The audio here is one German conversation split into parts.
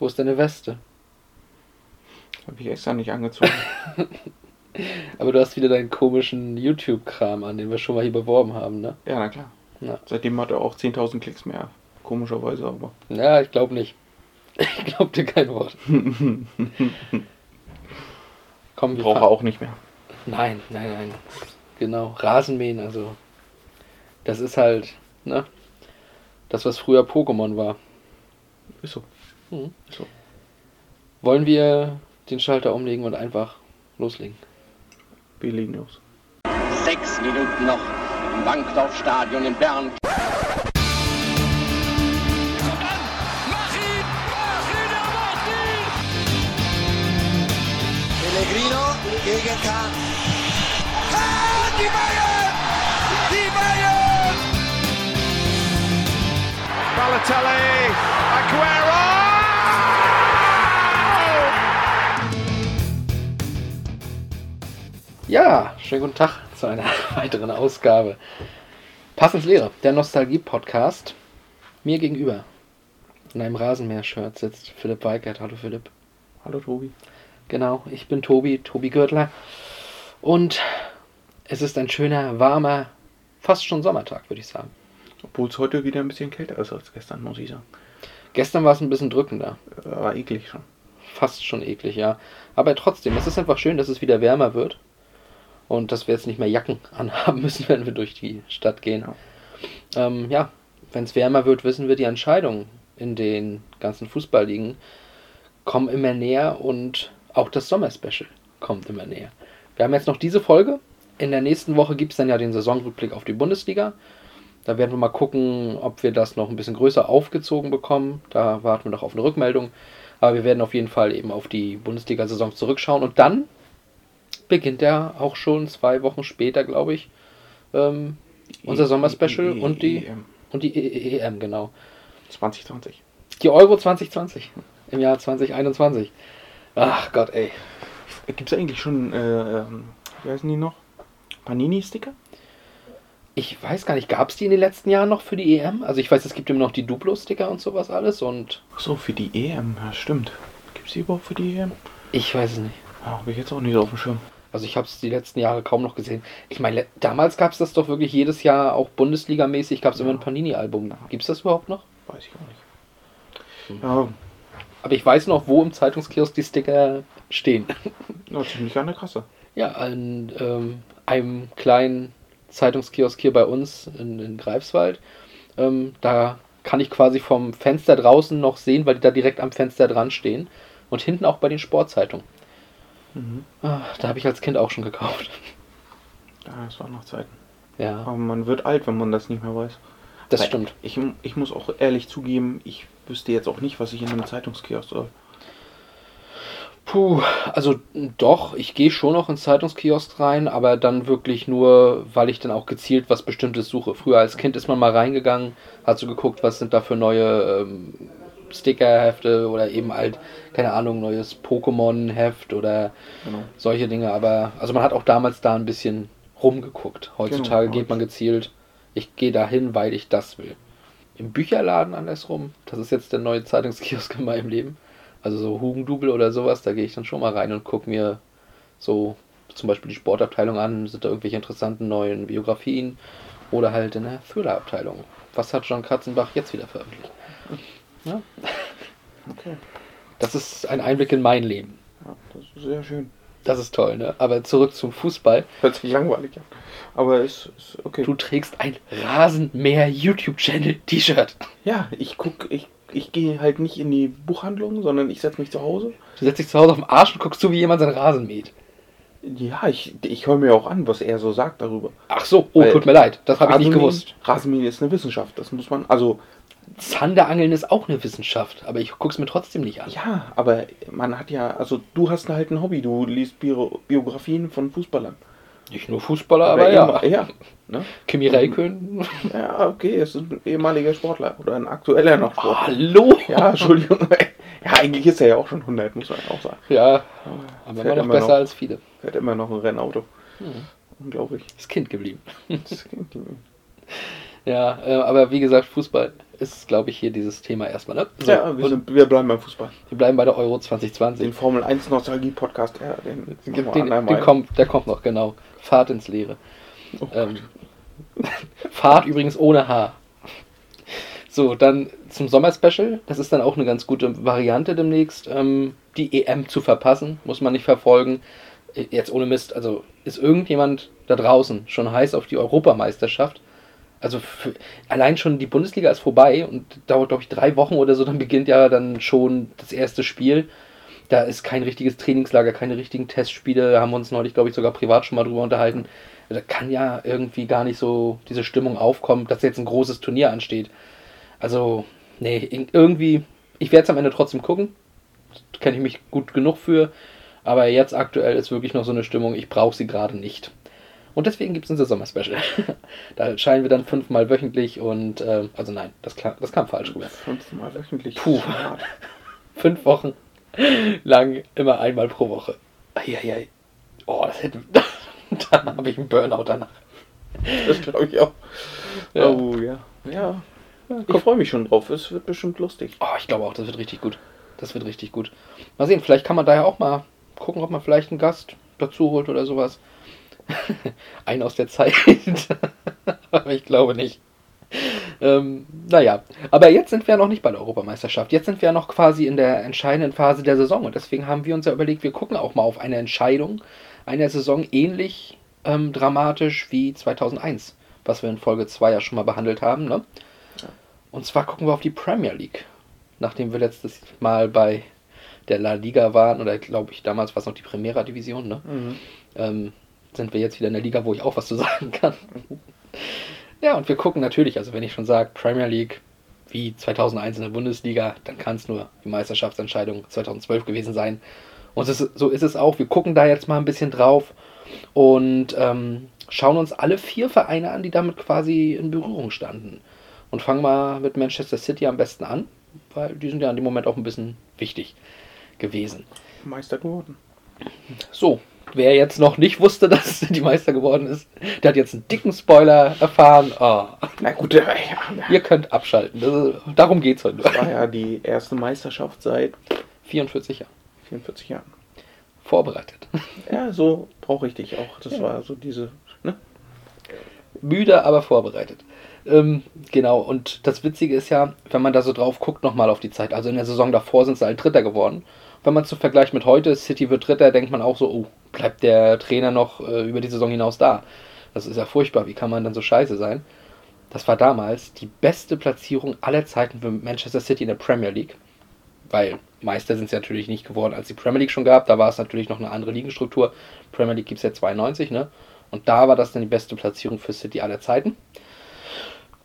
Wo ist deine Weste? Habe ich extra nicht angezogen. Aber du hast wieder deinen komischen YouTube-Kram an, den wir schon mal hier beworben haben, ne? ja, na klar. Ja. Seitdem hat er auch 10.000 Klicks mehr. Komischerweise aber. Ja, ich glaube nicht. Ich glaube dir kein Wort. Komm, wir er fahren- auch nicht mehr. Nein, nein, nein. Genau. Rasenmähen, also. Das ist halt, ne? Das, was früher Pokémon war. Ist so. Mhm. Ist so. Wollen wir den Schalter umlegen und einfach loslegen? Wir legen los. Sechs Minuten noch im Bankdorfstadion in Bern. Er! Pellegrino gegen Kahn. Ah, die Bayern! Die Bayern! Balotelli, Ja, schönen guten Tag zu einer weiteren Ausgabe. Passens Lehre, der Nostalgie-Podcast. Mir gegenüber, in einem Rasenmäher-Shirt, sitzt Philipp Weikert. Hallo Philipp. Hallo Tobi. Genau, ich bin Tobi, Tobi Gürtler. Und es ist ein schöner, warmer, fast schon Sommertag, würde ich sagen. Obwohl es heute wieder ein bisschen kälter ist als gestern, muss ich sagen. Gestern war es ein bisschen drückender. War eklig schon. Fast schon eklig, ja. Aber trotzdem, es ist einfach schön, dass es wieder wärmer wird. Und dass wir jetzt nicht mehr Jacken anhaben müssen, wenn wir durch die Stadt gehen. Ja, ähm, ja wenn es wärmer wird, wissen wir, die Entscheidungen in den ganzen Fußballligen kommen immer näher und auch das Sommerspecial kommt immer näher. Wir haben jetzt noch diese Folge. In der nächsten Woche gibt es dann ja den Saisonrückblick auf die Bundesliga. Da werden wir mal gucken, ob wir das noch ein bisschen größer aufgezogen bekommen. Da warten wir noch auf eine Rückmeldung. Aber wir werden auf jeden Fall eben auf die Bundesliga-Saison zurückschauen. Und dann beginnt ja auch schon zwei Wochen später, glaube ich, ähm, unser E- Sommerspecial E- E- und die, EM. und die E- EM, genau. 2020. Die Euro 2020 im Jahr 2021. Ach Gott, ey. Gibt es eigentlich schon, äh, ähm, wie heißen die noch? Panini-Sticker? Ich weiß gar nicht, gab es die in den letzten Jahren noch für die EM? Also ich weiß, es gibt immer noch die Duplo-Sticker und sowas alles und Ach so, für die EM, ja stimmt. Gibt es die überhaupt für die EM? ich weiß es nicht. Ja, habe ich jetzt auch nicht auf dem Schirm. Also ich habe es die letzten Jahre kaum noch gesehen. Ich meine, damals gab es das doch wirklich jedes Jahr, auch Bundesliga-mäßig gab es immer ein Panini-Album. Gibt es das überhaupt noch? Weiß ich auch nicht. Ja, Aber ich weiß noch, wo im Zeitungskiosk die Sticker stehen. ja ziemlich an der Kasse. Ja, an ähm, einem kleinen Zeitungskiosk hier bei uns in, in Greifswald. Ähm, da kann ich quasi vom Fenster draußen noch sehen, weil die da direkt am Fenster dran stehen. Und hinten auch bei den Sportzeitungen. Mhm. Ah, da habe ich als Kind auch schon gekauft. Ja, das waren noch Zeiten. Ja, Aber man wird alt, wenn man das nicht mehr weiß. das Weil stimmt. Ich, ich muss auch ehrlich zugeben, ich wüsste jetzt auch nicht, was ich in einem Zeitungskiosk soll. Puh, also doch, ich gehe schon noch ins Zeitungskiosk rein, aber dann wirklich nur, weil ich dann auch gezielt was Bestimmtes suche. Früher als Kind ist man mal reingegangen, hat so geguckt, was sind da für neue ähm, Stickerhefte oder eben halt, keine Ahnung, neues Pokémon-Heft oder Genau. solche Dinge. Aber, also man hat auch damals da ein bisschen rumgeguckt. Heutzutage Genau. geht man gezielt, ich gehe dahin, weil ich das will. Im Bücherladen andersrum, das ist jetzt der neue Zeitungskiosk in meinem Leben. Also so Hugendubel oder sowas, da gehe ich dann schon mal rein und gucke mir so zum Beispiel die Sportabteilung an, sind da irgendwelche interessanten neuen Biografien oder halt in der Thriller-Abteilung. Was hat John Katzenbach jetzt wieder veröffentlicht? Ja, Okay. das ist ein Einblick in mein Leben. Ja, das ist sehr schön. Das ist toll, ne? Aber zurück zum Fußball. Hört sich langweilig an. Aber ist, ist okay. Du trägst ein Rasenmäher YouTube-Channel T-Shirt. Ja, ich guck, ich, ich gehe halt nicht in die Buchhandlung, sondern ich setze mich zu Hause. Du setzt dich zu Hause auf den Arsch und guckst zu, wie jemand seinen Rasen mäht. Ja, ich, ich höre mir auch an, was er so sagt darüber. Ach so, oh, Weil tut mir leid. Das habe ich nicht gewusst. Rasenmähen ist eine Wissenschaft, das muss man, also, Zanderangeln ist auch eine Wissenschaft, aber ich guck's mir trotzdem nicht an. ja, aber man hat ja, also du hast halt ein Hobby, du liest Bio, Biografien von Fußballern. Nicht nur Fußballer, aber ja. immer- ja, ne? Kimi Räikkönen. Ja, okay, es ist ein ehemaliger Sportler oder ein aktueller noch Sportler. Hallo? Ja, Entschuldigung. Ja, eigentlich ist er ja auch schon 100, muss man auch sagen. Ja, aber immer noch immer besser noch. als viele. Fährt immer noch ein Rennauto. Unglaublich. Ist Kind geblieben. Das klingt- Ja, äh, aber wie gesagt, Fußball ist, glaube ich, hier dieses Thema erstmal. Ne? So, ja, wir, sind, wir bleiben beim Fußball. wir bleiben bei der Euro 2020. Den Formel 1 Nostalgie Podcast, ja, den, Den, den, andermal. kommt, der kommt noch, genau. Fahrt ins Leere. Oh Ähm, Fahrt übrigens ohne H. So, dann zum Sommerspecial. Das ist dann auch eine ganz gute Variante demnächst. Ähm, die EM zu verpassen, muss man nicht verfolgen. Äh, Jetzt ohne Mist, also ist irgendjemand da draußen schon heiß auf die Europameisterschaft? Also für, allein schon die Bundesliga ist vorbei und dauert, glaube ich, drei Wochen oder so, dann beginnt ja dann schon das erste Spiel. Da ist kein richtiges Trainingslager, keine richtigen Testspiele. Da haben wir uns neulich, glaube ich, sogar privat schon mal drüber unterhalten. Da kann ja irgendwie gar nicht so diese Stimmung aufkommen, dass jetzt ein großes Turnier ansteht. Also, nee, irgendwie, ich werde es am Ende trotzdem gucken. Kenne ich mich gut genug für. Aber jetzt aktuell ist wirklich noch so eine Stimmung, ich brauche sie gerade nicht. Und deswegen gibt es unser Sommerspecial. da erscheinen wir dann fünfmal wöchentlich und, äh, also nein, das, klang, das kam falsch rüber. Fünfmal wöchentlich. Puh. Fünf Wochen lang, immer einmal pro Woche. Eieiei. Oh, das hätte. da habe ich einen Burnout danach. Das glaube ich auch. Ja. Oh ja. Ja. Ich freue mich schon drauf. Es wird bestimmt lustig. Oh, ich glaube auch, das wird richtig gut. Das wird richtig gut. Mal sehen, vielleicht kann man da ja auch mal gucken, ob man vielleicht einen Gast dazu holt oder sowas. Einen aus der Zeit. aber ich glaube nicht. Ähm, naja, aber jetzt sind wir ja noch nicht bei der Europameisterschaft. Jetzt sind wir ja noch quasi in der entscheidenden Phase der Saison. Und deswegen haben wir uns ja überlegt, wir gucken auch mal auf eine Entscheidung einer Saison ähnlich ähm, dramatisch wie 2001, was wir in Folge 2 ja schon mal behandelt haben. Ne? Und zwar gucken wir auf die Premier League. Nachdem wir letztes Mal bei der La Liga waren, oder glaube ich, damals war es noch die Primera Division, ne? ähm, sind wir jetzt wieder in der Liga, wo ich auch was zu sagen kann. Ja, und wir gucken natürlich, also wenn ich schon sage, Premier League wie 2001 in der Bundesliga, dann kann es nur die Meisterschaftsentscheidung 2012 gewesen sein. Und ist, so ist es auch. Wir gucken da jetzt mal ein bisschen drauf und ähm, schauen uns alle vier Vereine an, die damit quasi in Berührung standen. Und fangen mal mit Manchester City am besten an, weil die sind ja in dem Moment auch ein bisschen wichtig gewesen. Meister geworden. So, wer jetzt noch nicht wusste, dass die Meister geworden ist, der hat jetzt einen dicken Spoiler erfahren. Oh, Na gut, ja, ihr könnt abschalten. Das darum geht's heute. das war ja die erste Meisterschaft seit 44 Jahre. 44 Jahren. Vorbereitet. Ja, so brauche ich dich auch. Das war so diese. Ne? Müde, aber vorbereitet. Ähm, genau, und das Witzige ist ja, wenn man da so drauf guckt, nochmal auf die Zeit. Also in der Saison davor sind sie halt Dritter geworden. Wenn man zu Vergleich mit heute, City wird Dritter, denkt man auch so, oh, bleibt der Trainer noch äh, über die Saison hinaus da? Das ist ja furchtbar, wie kann man dann so scheiße sein? Das war damals die beste Platzierung aller Zeiten für Manchester City in der Premier League. Weil Meister sind sie natürlich nicht geworden, als die Premier League schon gab. Da war es natürlich noch eine andere Ligenstruktur. Premier League gibt es ja 92, ne? Und da war das dann die beste Platzierung für City aller Zeiten.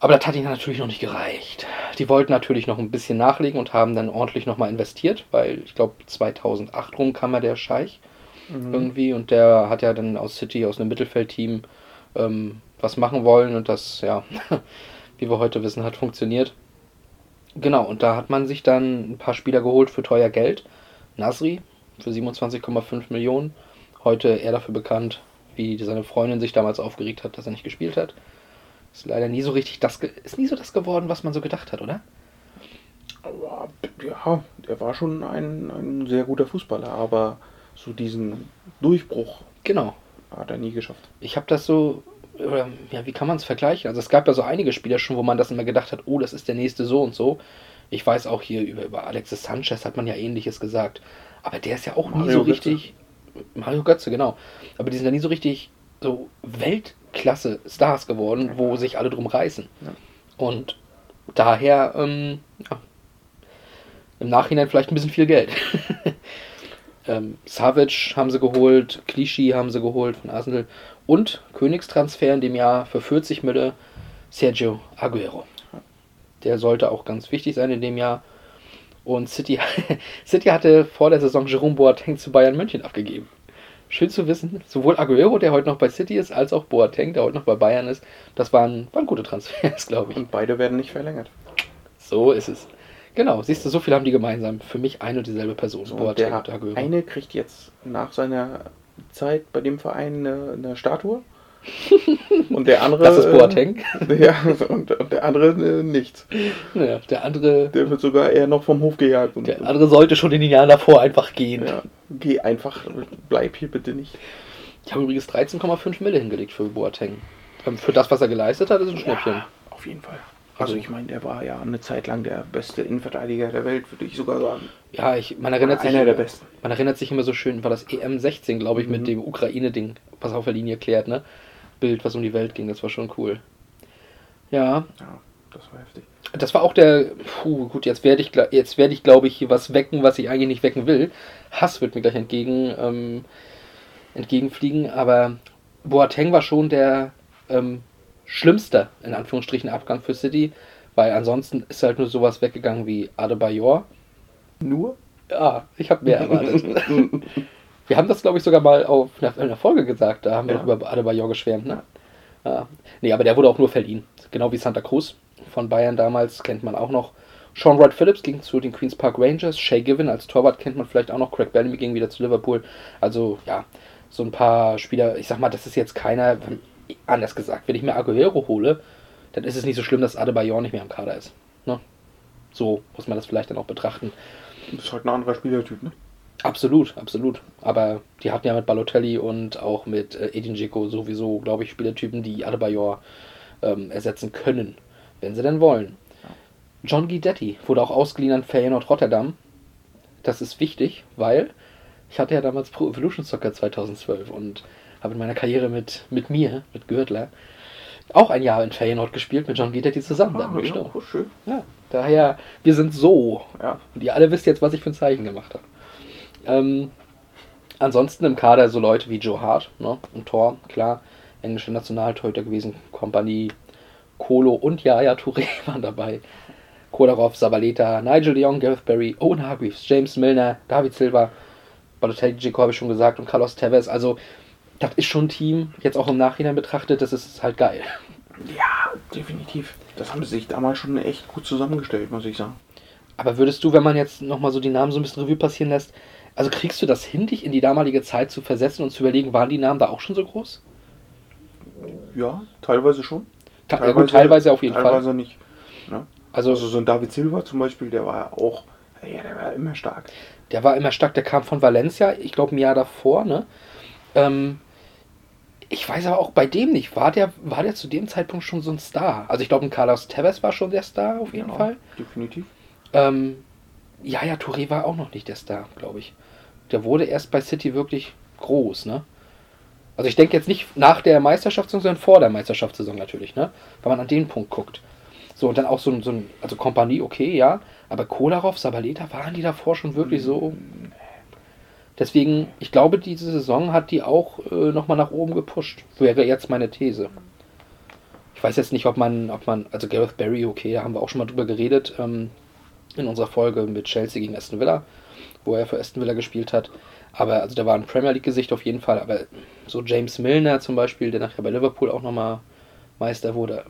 Aber das hat ihnen natürlich noch nicht gereicht. Die wollten natürlich noch ein bisschen nachlegen und haben dann ordentlich nochmal investiert, weil ich glaube 2008 rum kam ja der Scheich irgendwie und der hat ja dann aus City, aus einem Mittelfeldteam ähm, was machen wollen und das, ja, wie wir heute wissen, hat funktioniert. Genau, und da hat man sich dann ein paar Spieler geholt für teuer Geld. Nasri für 27,5 Millionen. Heute eher dafür bekannt, wie seine Freundin sich damals aufgeregt hat, dass er nicht gespielt hat. Ist leider nie so richtig das, ge- ist nie so das geworden, was man so gedacht hat, oder? Ja, er war schon ein, ein sehr guter Fußballer, aber so diesen Durchbruch Genau. hat er nie geschafft. Ich habe das so, oder, ja, wie kann man es vergleichen? Also es gab ja so einige Spieler schon, wo man das immer gedacht hat, oh, das ist der nächste so und so. Ich weiß auch hier über, über Alexis Sanchez hat man ja ähnliches gesagt. Aber der ist ja auch nie Mario so Götze. richtig. Mario Götze, genau. Aber die sind ja nie so richtig so Weltklasse-Stars geworden, wo sich alle drum reißen. Ja. Und daher, ähm, ja, im Nachhinein vielleicht ein bisschen viel Geld. ähm, Savic haben sie geholt, Clichy haben sie geholt von Arsenal und Königstransfer in dem Jahr für 40 Mille Sergio Aguero. Der sollte auch ganz wichtig sein in dem Jahr. Und City, City hatte vor der Saison Jerome Boateng zu Bayern München abgegeben. Schön zu wissen, sowohl Aguero, der heute noch bei City ist, als auch Boateng, der heute noch bei Bayern ist, das waren, waren gute Transfers, glaube ich. Und beide werden nicht verlängert. So ist es. Genau, siehst du, so viel haben die gemeinsam. Für mich eine und dieselbe Person. So, und Boateng der und Aguero. eine kriegt jetzt nach seiner Zeit bei dem Verein eine, eine Statue Und der andere. Das ist Boateng. Äh, ja, und, und der andere äh, nichts. Ja, der andere, Der wird sogar eher noch vom Hof gejagt. Und, der andere sollte schon in den Jahren davor einfach gehen. ja, geh einfach, bleib hier bitte nicht. Ich habe übrigens 13,5 Mille hingelegt für Boateng. Ähm, Für das, was er geleistet hat, ist ein Schnäppchen. Ja, auf jeden Fall. Also ich meine, der war ja eine Zeit lang der beste Innenverteidiger der Welt, würde ich sogar sagen. Ja, ich, man erinnert sich. Einer der besten. Man erinnert sich immer so schön, war das EM16, glaube ich, Mhm. mit dem Ukraine-Ding, was auf der Linie klärt, ne? Bild, was um die Welt ging, das war schon cool. Ja, Ja, das war heftig. das war auch der. Puh, gut, jetzt werde ich, jetzt werde ich, glaube ich, hier was wecken, was ich eigentlich nicht wecken will. Hass wird mir gleich entgegen, ähm, entgegenfliegen, aber Boateng war schon der ähm, schlimmste, in Anführungsstrichen, Abgang für City, weil ansonsten ist halt nur sowas weggegangen wie Adebayor. Nur? Ja, ich habe mehr erwartet. Wir haben das, glaube ich, sogar mal auf einer, in einer Folge gesagt. Da haben wir Ja. auch über Adebayor geschwärmt. Ne? Ja. Nee, aber der wurde auch nur verliehen. Genau wie Santa Cruz von Bayern damals kennt man auch noch. Sean Wright Phillips ging zu den Queen's Park Rangers. Shay Given als Torwart kennt man vielleicht auch noch. Craig Bellamy ging wieder zu Liverpool. Also, ja, so ein paar Spieler. Ich sag mal, das ist jetzt keiner. Anders gesagt, wenn ich mir Aguero hole, dann ist es nicht so schlimm, dass Adebayor nicht mehr im Kader ist. Ne? So muss man das vielleicht dann auch betrachten. Das ist halt ein anderer Spielertyp, ne? Absolut, absolut. Aber die hatten ja mit Balotelli und auch mit äh, Edin Dzeko sowieso, glaube ich, Spielertypen, die Adebayor ähm, ersetzen können, wenn sie denn wollen. John Guidetti wurde auch ausgeliehen an Feyenoord Rotterdam. Das ist wichtig, weil ich hatte ja damals Pro Evolution Soccer 2012 und habe in meiner Karriere mit, mit mir, mit Gürtler, auch ein Jahr in Feyenoord gespielt mit John Guidetti zusammen. Ah, dann, ja, oh, schön. Ja, daher, wir sind so. Ja. Und ihr alle wisst jetzt, was ich für ein Zeichen gemacht habe. Ähm, ansonsten im Kader so Leute wie Joe Hart, ne? Im Tor, klar. Englische Nationaltorhüter gewesen. Kompanie, Kolo und Yaya Touré waren dabei. Kolarov, Sabaleta, Nigel de Jong, Gareth Barry, Owen Hargreaves, James Milner, David Silva, Balotelli, Dzeko habe ich schon gesagt und Carlos Tevez. Also, das ist schon ein Team, jetzt auch im Nachhinein betrachtet, das ist halt geil. Ja, definitiv. Das haben sie sich damals schon echt gut zusammengestellt, muss ich sagen. Aber würdest du, wenn man jetzt nochmal so die Namen so ein bisschen Revue passieren lässt, also kriegst du das hin, dich in die damalige Zeit zu versetzen und zu überlegen, waren die Namen da auch schon so groß? Ja, teilweise schon. Ta ja, gut, teilweise auf jeden teilweise Fall. nicht. Ne? Also, Also so ein David Silva zum Beispiel, der war ja auch, ja, der war immer stark. der war immer stark, der kam von Valencia, ich glaube ein Jahr davor, ne? Ähm, ich weiß aber auch bei dem nicht, war der, war der zu dem Zeitpunkt schon so ein Star? Also ich glaube, ein Carlos Tevez war schon der Star auf jeden Ja, Fall. Definitiv. Ähm, ja, ja, Touré war auch noch nicht der Star, glaube ich. Der wurde erst bei City wirklich groß, ne? Also ich denke jetzt nicht nach der Meisterschaftssaison, sondern vor der Meisterschaftssaison natürlich, ne? Wenn man an den Punkt guckt. So, und dann auch so ein, so ein also Kompanie, okay, ja, aber Kolarov, Sabaleta, waren die davor schon wirklich so? Deswegen, ich glaube, diese Saison hat die auch äh, nochmal nach oben gepusht. Wäre jetzt meine These. Ich weiß jetzt nicht, ob man, ob man, also Gareth Barry, okay, da haben wir auch schon mal drüber geredet, ähm, in unserer Folge mit Chelsea gegen Aston Villa, wo er für Aston Villa gespielt hat. Aber, also da war ein Premier League-Gesicht auf jeden Fall, aber so James Milner zum Beispiel, der nachher bei Liverpool auch nochmal Meister wurde.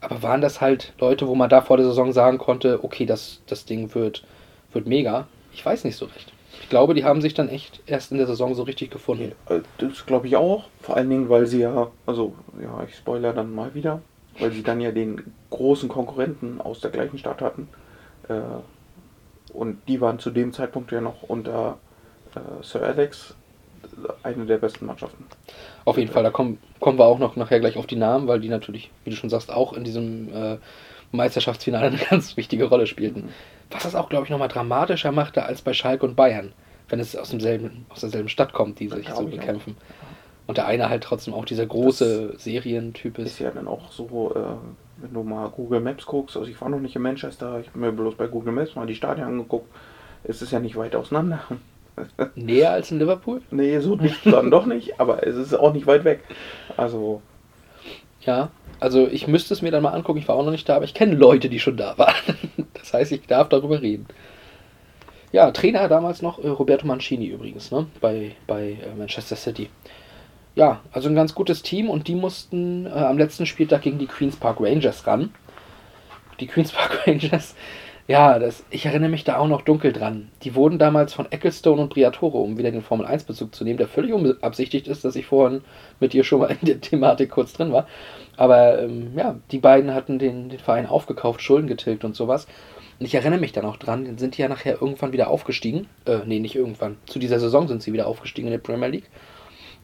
Aber waren das halt Leute, wo man da vor der Saison sagen konnte, okay, das, das Ding wird, wird mega? Ich weiß nicht so recht. Ich glaube, die haben sich dann echt erst in der Saison so richtig gefunden. Äh, Das glaube ich auch. Vor allen Dingen, weil sie ja, also, ja, ich spoiler dann mal wieder, weil sie dann ja den großen Konkurrenten aus der gleichen Stadt hatten. Äh, und die waren zu dem Zeitpunkt ja noch unter äh, Sir Alex eine der besten Mannschaften. Auf jeden Fall, da kommen, kommen wir auch noch nachher gleich auf die Namen, weil die natürlich, wie du schon sagst, auch in diesem äh, Meisterschaftsfinale eine ganz wichtige Rolle spielten. Was das auch, glaube ich, nochmal dramatischer machte als bei Schalke und Bayern, wenn es aus, demselben, aus derselben Stadt kommt, die Das sich so ich auch. bekämpfen. Und der eine halt trotzdem auch dieser große Serientyp Ist ist. ja dann auch so, äh, wenn du mal Google Maps guckst, also ich war noch nicht in Manchester, ich habe mir bloß bei Google Maps mal die Stadien angeguckt, es ist ja nicht weit auseinander. Näher als in Liverpool? Nee, so nicht, dann doch nicht, aber es ist auch nicht weit weg. Also, Ja, also ich müsste es mir dann mal angucken, ich war auch noch nicht da, aber ich kenne Leute, die schon da waren. Das heißt, ich darf darüber reden. Ja, Trainer damals noch äh, Roberto Mancini übrigens, ne? Bei, bei äh, Manchester City. Ja, also ein ganz gutes Team und die mussten äh, am letzten Spieltag gegen die Queen's Park Rangers ran. Die Queen's Park Rangers Ja, das, ich erinnere mich da auch noch dunkel dran. Die wurden damals von Ecclestone und Briatore, um wieder den Formel-1-Bezug zu nehmen, der völlig unbeabsichtigt ist, dass ich vorhin mit dir schon mal in der Thematik kurz drin war. Aber ähm, ja, die beiden hatten den, den Verein aufgekauft, Schulden getilgt und sowas. Und ich erinnere mich da noch dran, dann sind die ja nachher irgendwann wieder aufgestiegen. Äh, nee, nicht irgendwann. Zu dieser Saison sind sie wieder aufgestiegen in der Premier League.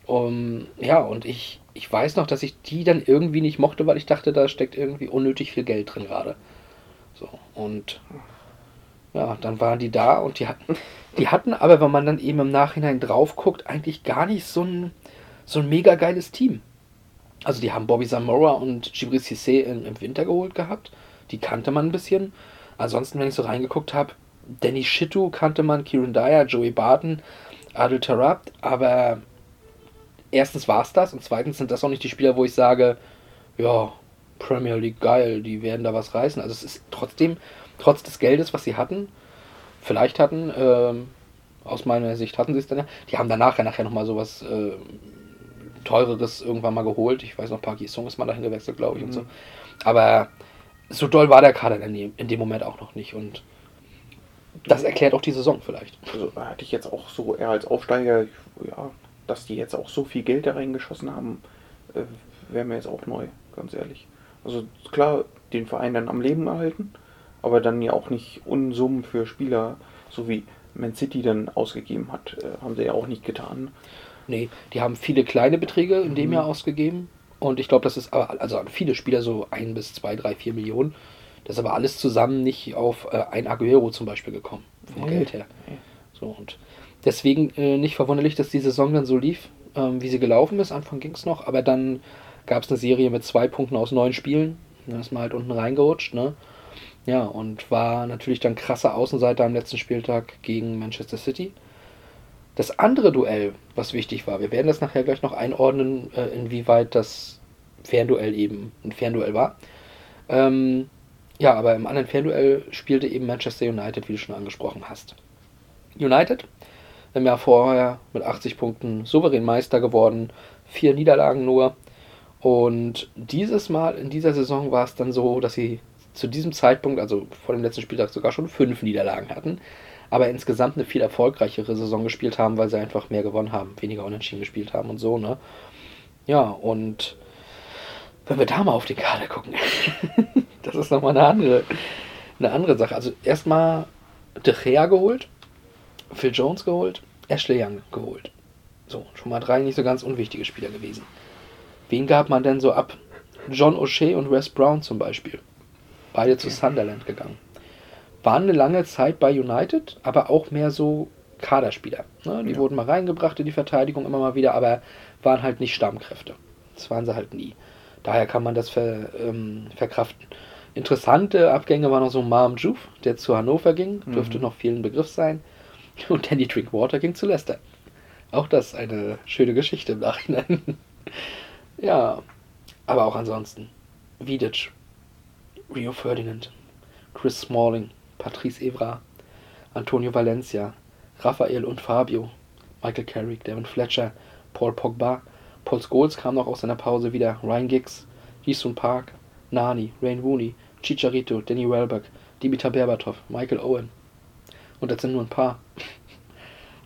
Um, ja, und ich, ich weiß noch, dass ich die dann irgendwie nicht mochte, weil ich dachte, da steckt irgendwie unnötig viel Geld drin gerade. So, und ja, dann waren die da und die hatten, die hatten aber, wenn man dann eben im Nachhinein drauf guckt, eigentlich gar nicht so ein, so ein mega geiles Team. Also die haben Bobby Zamora und Gibri Cissé im, Winter geholt gehabt. Die kannte man ein bisschen. Ansonsten, wenn ich so reingeguckt habe, Danny Shittu kannte man, Kieran Dyer, Joey Barton, Adel Tarab, aber erstens war es das und zweitens sind das auch nicht die Spieler, wo ich sage, ja, Premier League geil, die werden da was reißen. Also es ist trotzdem, trotz des Geldes, was sie hatten, vielleicht hatten, ähm, aus meiner Sicht hatten sie es dann ja, die haben danach ja nachher nochmal sowas äh, teureres irgendwann mal geholt. Ich weiß noch, Parky Song ist mal dahin gewechselt, glaube ich, und so. Aber so doll war der Kader in dem, in dem Moment auch noch nicht und das erklärt auch die Saison vielleicht. Also da hatte ich jetzt auch so eher als Aufsteiger, ja, dass die jetzt auch so viel Geld da reingeschossen haben, äh, wäre mir jetzt auch neu, ganz ehrlich. Also klar, den Verein dann am Leben erhalten, aber dann ja auch nicht Unsummen für Spieler, so wie Man City dann ausgegeben hat, äh, haben sie ja auch nicht getan. Nee, die haben viele kleine Beträge in dem Jahr ausgegeben. Und ich glaube, das ist aber, also an viele Spieler so ein bis zwei, drei, vier Millionen. Das ist aber alles zusammen nicht auf äh, ein Aguero zum Beispiel gekommen, vom Nee. Geld her. So, und deswegen äh, nicht verwunderlich, dass die Saison dann so lief, ähm, wie sie gelaufen ist. Anfang ging es noch, aber dann gab es eine Serie mit zwei Punkten aus neun Spielen. Da ist man halt unten reingerutscht, ne? Ja, und war natürlich dann krasser Außenseiter am letzten Spieltag gegen Manchester City. Das andere Duell, was wichtig war, wir werden das nachher gleich noch einordnen, äh, inwieweit das Fernduell eben ein Fernduell war. Ähm, ja, aber im anderen Fernduell spielte eben Manchester United, wie du schon angesprochen hast. United, im Jahr vorher mit 80 Punkten souverän Meister geworden, vier Niederlagen nur. Und dieses Mal in dieser Saison war es dann so, dass sie zu diesem Zeitpunkt, also vor dem letzten Spieltag, sogar schon fünf Niederlagen hatten, aber insgesamt eine viel erfolgreichere Saison gespielt haben, weil sie einfach mehr gewonnen haben, weniger unentschieden gespielt haben und so, ne? Ja, und wenn wir da mal auf den Kader gucken, das ist nochmal eine andere, eine andere Sache. Also erstmal De Gea geholt, Phil Jones geholt, Ashley Young geholt. So, schon mal drei nicht so ganz unwichtige Spieler gewesen. Wen gab man denn so ab? John O'Shea und Wes Brown zum Beispiel. Beide zu Sunderland gegangen. Waren eine lange Zeit bei United, aber auch mehr so Kaderspieler. Ne? Die Ja. wurden mal reingebracht in die Verteidigung immer mal wieder, aber waren halt nicht Stammkräfte. Das waren sie halt nie. Daher kann man das ver, ähm, verkraften. Interessante Abgänge waren noch so Marm Juve, der zu Hannover ging, dürfte noch vielen Begriff sein. Und Danny Drinkwater ging zu Leicester. Auch das eine schöne Geschichte im Nachhinein. ja, aber auch ansonsten. Vidic, Rio Ferdinand, Chris Smalling, Patrice Evra, Antonio Valencia, Raphael und Fabio, Michael Carrick, Devin Fletcher, Paul Pogba, Paul Scholes kam noch aus seiner Pause wieder, Ryan Giggs, Jisun Park, Nani, Rain Rooney, Chicharito, Danny Welbeck, Dimitar Berbatov, Michael Owen. Und das sind nur ein paar.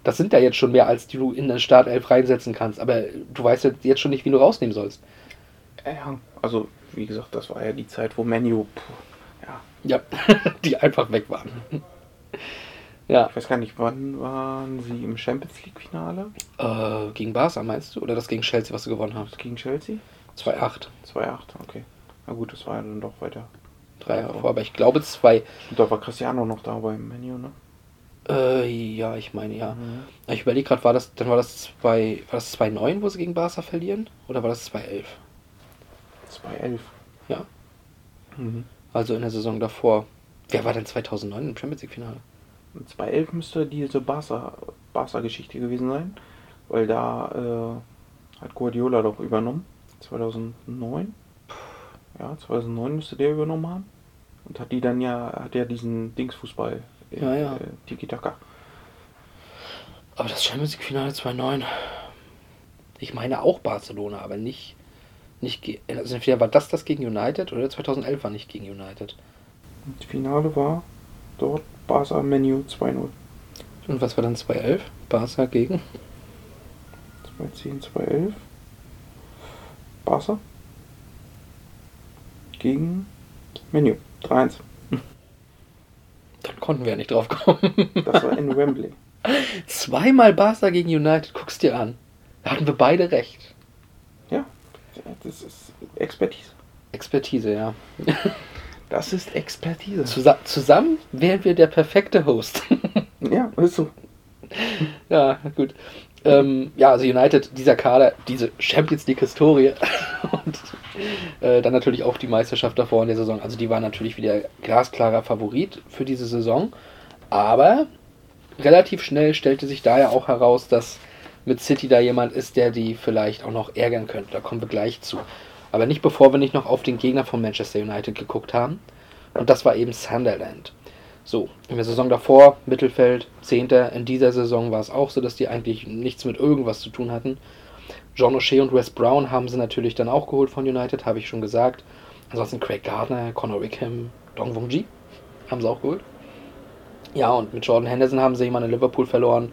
Das sind ja jetzt schon mehr, als die du in der Startelf reinsetzen kannst. Aber du weißt jetzt schon nicht, wie du rausnehmen sollst. Ja, also wie gesagt, das war ja die Zeit, wo Menu, ja, Ja, die einfach weg waren. Ja, ich weiß gar nicht, wann waren sie im Champions League Finale? äh, gegen Barca meinst du? Oder das gegen Chelsea, was du gewonnen hast? Gegen Chelsea? 2-8. 2-8, okay. Na gut, das war ja dann doch weiter. Drei Jahre vor, aber ich glaube zwei. Und da war Cristiano noch da beim Menu, ne? Äh, ja, ich meine ja. Mhm. Ich überlege gerade, war das, dann war das 2, war das 2-9, wo sie gegen Barca verlieren? Oder war das 2-11? 2-11. Ja, Mhm. also in der Saison davor. Wer war denn 2009 im Champions League Finale? Und 2-11 müsste diese Barca- Barca-Geschichte gewesen sein, weil da äh, hat Guardiola doch übernommen. 2009. Ja, 2009 müsste der übernommen haben. Und hat die dann ja, hat ja diesen Dingsfußball. Äh, Ja, ja. Äh, Tiki-Taka. Aber das Champions League Finale 2-9. Ich meine auch Barcelona, aber nicht. nicht also entweder war das das gegen United oder 2011 war nicht gegen United. Das Finale war dort Barca Menu 2-0. Und was war dann 2-11? Barca gegen? 2-10, 2-11. Barca. Gegen Menu 3-1. Dann konnten wir ja nicht drauf kommen. Das war in Wembley. Zweimal Barca gegen United, guck's dir an. Da hatten wir beide recht. Ja, das ist Expertise. Expertise, ja. Das ist Expertise. Zusa zusammen wären wir der perfekte Host. Ja, ist so. ja, gut. Ähm, ja, also United, dieser Kader, diese Champions League-Historie und äh, dann natürlich auch die Meisterschaft davor in der Saison. Also die war natürlich wieder glasklarer Favorit für diese Saison. Aber relativ schnell stellte sich da ja auch heraus, dass mit City da jemand ist, der die vielleicht auch noch ärgern könnte. Da kommen wir gleich zu. Aber nicht bevor wir nicht noch auf den Gegner von Manchester United geguckt haben. Und das war eben Sunderland. So, in der Saison davor, Mittelfeld, Zehnter. In dieser Saison war es auch so, dass die eigentlich nichts mit irgendwas zu tun hatten. John O'Shea und Wes Brown haben sie natürlich dann auch geholt von United, habe ich schon gesagt. Ansonsten Craig Gardner, Conor Wickham, Dong Wong Ji haben sie auch geholt. Ja, und mit Jordan Henderson haben sie jemanden in Liverpool verloren.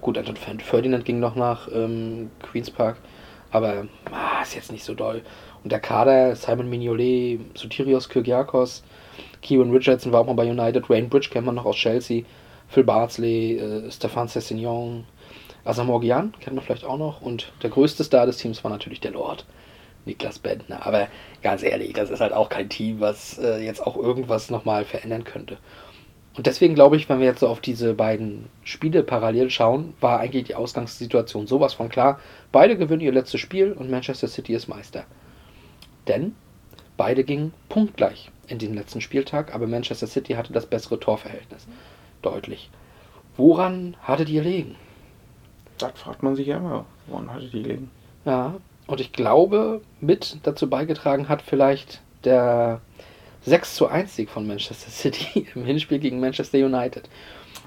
Gut, Anton Ferdinand ging noch nach ähm, Queen's Park, aber ah, ist jetzt nicht so doll. Und der Kader, Simon Mignolet, Sotirios Kyrgiakos, Kieran Richardson war auch mal bei United, Wayne Bridge kennt man noch aus Chelsea, Phil Bardsley, äh, Stefan Cessignon, Asamoah Gyan kennt man vielleicht auch noch und der größte Star des Teams war natürlich der Lord, Niklas Bentner. Aber ganz ehrlich, das ist halt auch kein Team, was äh, jetzt auch irgendwas nochmal verändern könnte. Und deswegen glaube ich, wenn wir jetzt so auf diese beiden Spiele parallel schauen, war eigentlich die Ausgangssituation sowas von klar. Beide gewinnen ihr letztes Spiel und Manchester City ist Meister. Denn beide gingen punktgleich in den letzten Spieltag, aber Manchester City hatte das bessere Torverhältnis. Deutlich. Woran hattet ihr liegen? Das fragt man sich ja immer. Woran hatte die liegen? Ja, und ich glaube, mit dazu beigetragen hat vielleicht der 6 zu 1 Sieg von Manchester City im Hinspiel gegen Manchester United.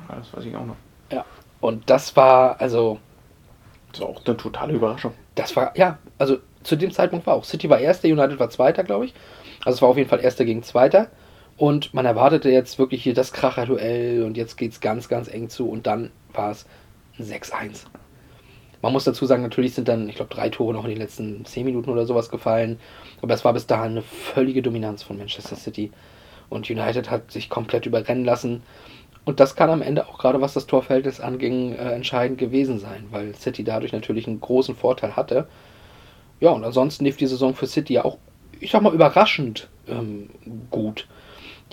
Ja, das weiß ich auch noch. Ja, und das war, also, Das war auch eine totale Überraschung. das war, ja, also zu dem Zeitpunkt war auch City war Erster, United war Zweiter, glaube ich. Also es war auf jeden Fall Erster gegen Zweiter. Und man erwartete jetzt wirklich hier das Kracher-Duell und jetzt geht es ganz, ganz eng zu und dann war es ein 6-1. Man muss dazu sagen, natürlich sind dann, ich glaube, drei Tore noch in den letzten 10 Minuten oder sowas gefallen. Aber es war bis dahin eine völlige Dominanz von Manchester City. Und United hat sich komplett überrennen lassen. Und das kann am Ende auch gerade was das Torverhältnis anging, äh, entscheidend gewesen sein, weil City dadurch natürlich einen großen Vorteil hatte. Ja, und ansonsten lief die Saison für City ja auch, ich sag mal, überraschend ähm, gut.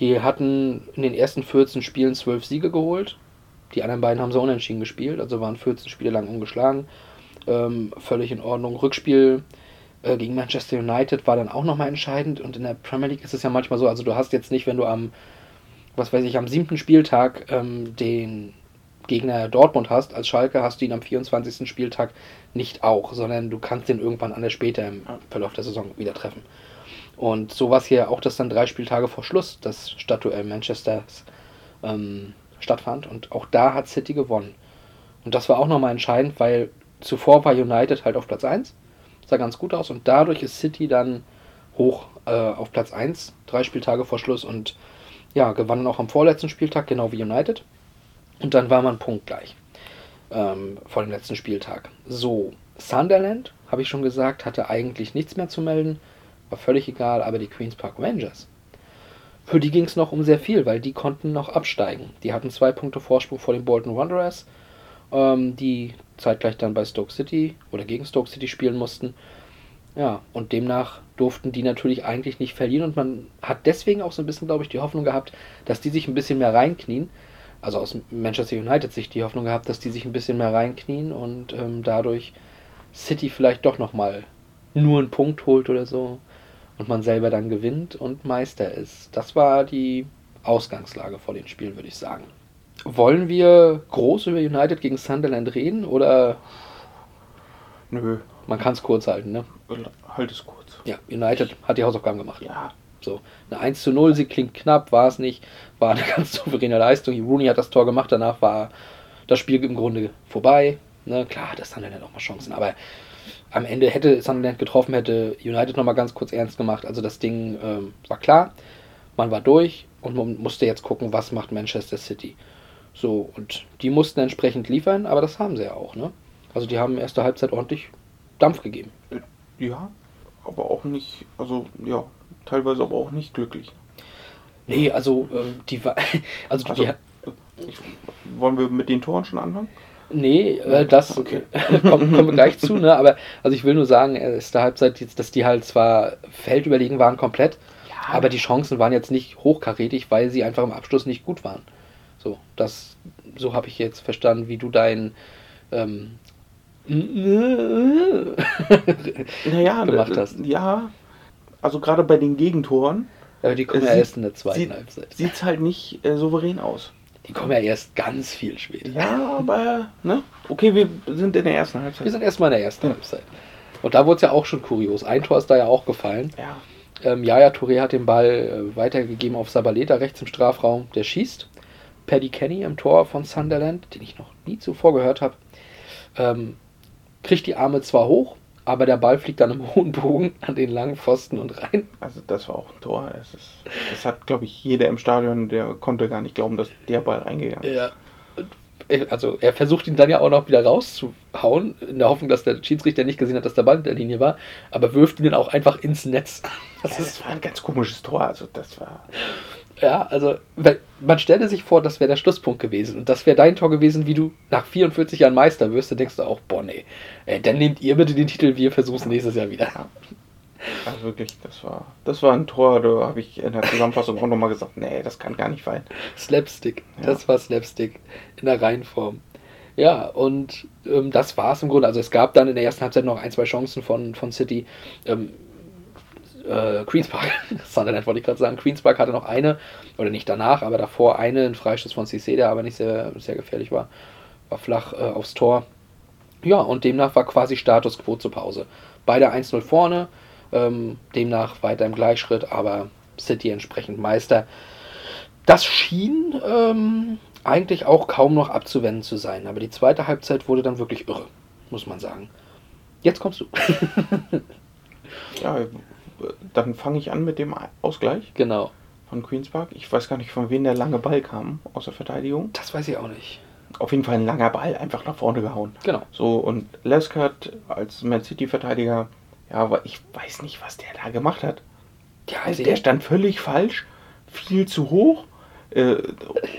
Die hatten in den ersten 14 Spielen 12 Siege geholt. Die anderen beiden haben sie unentschieden gespielt, also waren 14 Spiele lang ungeschlagen. Ähm, völlig in Ordnung. Rückspiel äh, gegen Manchester United war dann auch nochmal entscheidend. Und in der Premier League ist es ja manchmal so, also du hast jetzt nicht, wenn du am, was weiß ich, am siebten Spieltag ähm, den Gegner Dortmund hast, als Schalke hast du ihn am 24. Spieltag nicht auch, sondern du kannst den irgendwann anders später im Verlauf der Saison wieder treffen. Und so war es hier auch, dass dann drei Spieltage vor Schluss das Stadtduell Manchesters ähm, stattfand. Und auch da hat City gewonnen. Und das war auch nochmal entscheidend, weil zuvor war United halt auf Platz 1. Sah ganz gut aus. Und dadurch ist City dann hoch äh, auf Platz 1, drei Spieltage vor Schluss. Und ja, gewann auch am vorletzten Spieltag, genau wie United. Und dann war man punktgleich ähm, vor dem letzten Spieltag. So, Sunderland, habe ich schon gesagt, hatte eigentlich nichts mehr zu melden. War völlig egal, aber die Queen's Park Rangers, für die ging es noch um sehr viel, weil die konnten noch absteigen. Die hatten zwei Punkte Vorsprung vor den Bolton Wanderers, ähm, die zeitgleich dann bei Stoke City oder gegen Stoke City spielen mussten. Ja, und demnach durften die natürlich eigentlich nicht verlieren und man hat deswegen auch so ein bisschen, glaube ich, die Hoffnung gehabt, dass die sich ein bisschen mehr reinknien. Also aus Manchester United Sicht die Hoffnung gehabt, dass die sich ein bisschen mehr reinknien und ähm, dadurch City vielleicht doch nochmal nur einen Punkt holt oder so und man selber dann gewinnt und Meister ist. Das war die Ausgangslage vor dem Spiel, würde ich sagen. Wollen wir groß über United gegen Sunderland reden oder Nö, man kann es kurz halten, ne? halt es kurz. Ja, United hat die Hausaufgaben gemacht. Ja, So, eine 1 zu 0, sie klingt knapp, war es nicht, war eine ganz souveräne Leistung. Rooney hat das Tor gemacht, danach war das Spiel im Grunde vorbei. Ne, klar hat das Sunderland auch mal Chancen, aber am Ende hätte Sunderland getroffen, hätte United nochmal ganz kurz ernst gemacht. Also das Ding ähm, war klar, man war durch Und man musste jetzt gucken, was macht Manchester City. So, und die mussten entsprechend liefern, aber das haben sie ja auch, ne? Also die haben erste Halbzeit ordentlich Dampf gegeben. Ja, aber auch nicht, also ja, teilweise aber auch nicht glücklich. Nee, also ähm, die war. Also, Also, die, ich, wollen wir mit den Toren schon anfangen? Nee, äh, das Okay. kommen, kommen wir gleich zu, ne? Aber also ich will nur sagen, erste Halbzeit, jetzt, dass die halt zwar feldüberlegen waren komplett, aber die Chancen waren jetzt nicht hochkarätig, weil sie einfach im Abschluss nicht gut waren. So, das, so habe ich jetzt verstanden, wie du dein ähm, Naja, gemacht äh, hast. Ja, also gerade bei den Gegentoren Aber die kommen Es ja sieht- erst in der zweiten sieht, Halbzeit. sieht's halt nicht äh, souverän aus. Die kommen ja erst ganz viel später. Ja, aber, ne? Okay, wir sind in der ersten Wir Halbzeit. sind erstmal in der ersten Halbzeit. Und da wurde es ja auch schon kurios. Ein Tor ist da ja auch gefallen. Ja, Ähm, Yaya Touré hat den Ball äh, weitergegeben auf Sabaleta rechts im Strafraum. Der schießt. Paddy Kenny im Tor von Sunderland, den ich noch nie zuvor gehört habe, ähm, kriegt die Arme zwar hoch, aber der Ball fliegt dann im hohen Bogen an den langen Pfosten und rein. also das war auch ein Tor. Es ist, das hat, glaube ich, jeder im Stadion, der konnte gar nicht glauben, dass der Ball reingegangen ist. Ja. Also er versucht ihn dann ja auch noch wieder rauszuhauen, in der Hoffnung, dass der Schiedsrichter nicht gesehen hat, dass der Ball in der Linie war, aber wirft ihn dann auch einfach ins Netz. Das ist Das war ein ganz komisches Tor. Also das war. Ja, also weil- man stelle sich vor, das wäre der Schlusspunkt gewesen und das wäre dein Tor gewesen, wie du nach 44 Jahren Meister wirst, dann denkst du auch, boah, nee, dann nehmt ihr bitte den Titel, wir versuchen es nächstes Jahr wieder. Also wirklich, das war, das war ein Tor, da habe ich in der Zusammenfassung auch nochmal gesagt, nee, das kann gar nicht fallen. Slapstick, Ja. das war Slapstick in der Reihenform. Ja, und ähm, das war es im Grunde. Also es gab dann in der ersten Halbzeit noch ein, zwei Chancen von, von City. Ähm, äh, Queens Park, Sunderland wollte ich gerade sagen, Queens Park hatte noch eine, oder nicht danach, aber davor eine, ein Freistoß von Cissé, der aber nicht sehr, sehr gefährlich war. War flach äh, aufs Tor. Ja, und demnach war quasi Status quo zur Pause. Beide 1-0 vorne, ähm, demnach weiter im Gleichschritt, aber City entsprechend Meister. Das schien ähm, eigentlich auch kaum noch abzuwenden zu sein, aber die zweite Halbzeit wurde dann wirklich irre, muss man sagen. Jetzt kommst du. Ja, dann fange ich an mit dem Ausgleich genau. von Queens Park. Ich weiß gar nicht, von wem der lange Ball kam aus der Verteidigung. Das weiß ich auch nicht. Auf jeden Fall ein langer Ball, einfach nach vorne gehauen. Genau. So, und Lescott als Man City-Verteidiger, ja, aber ich weiß nicht, was der da gemacht hat. Ja, Also also der stand völlig falsch, viel zu hoch. Äh,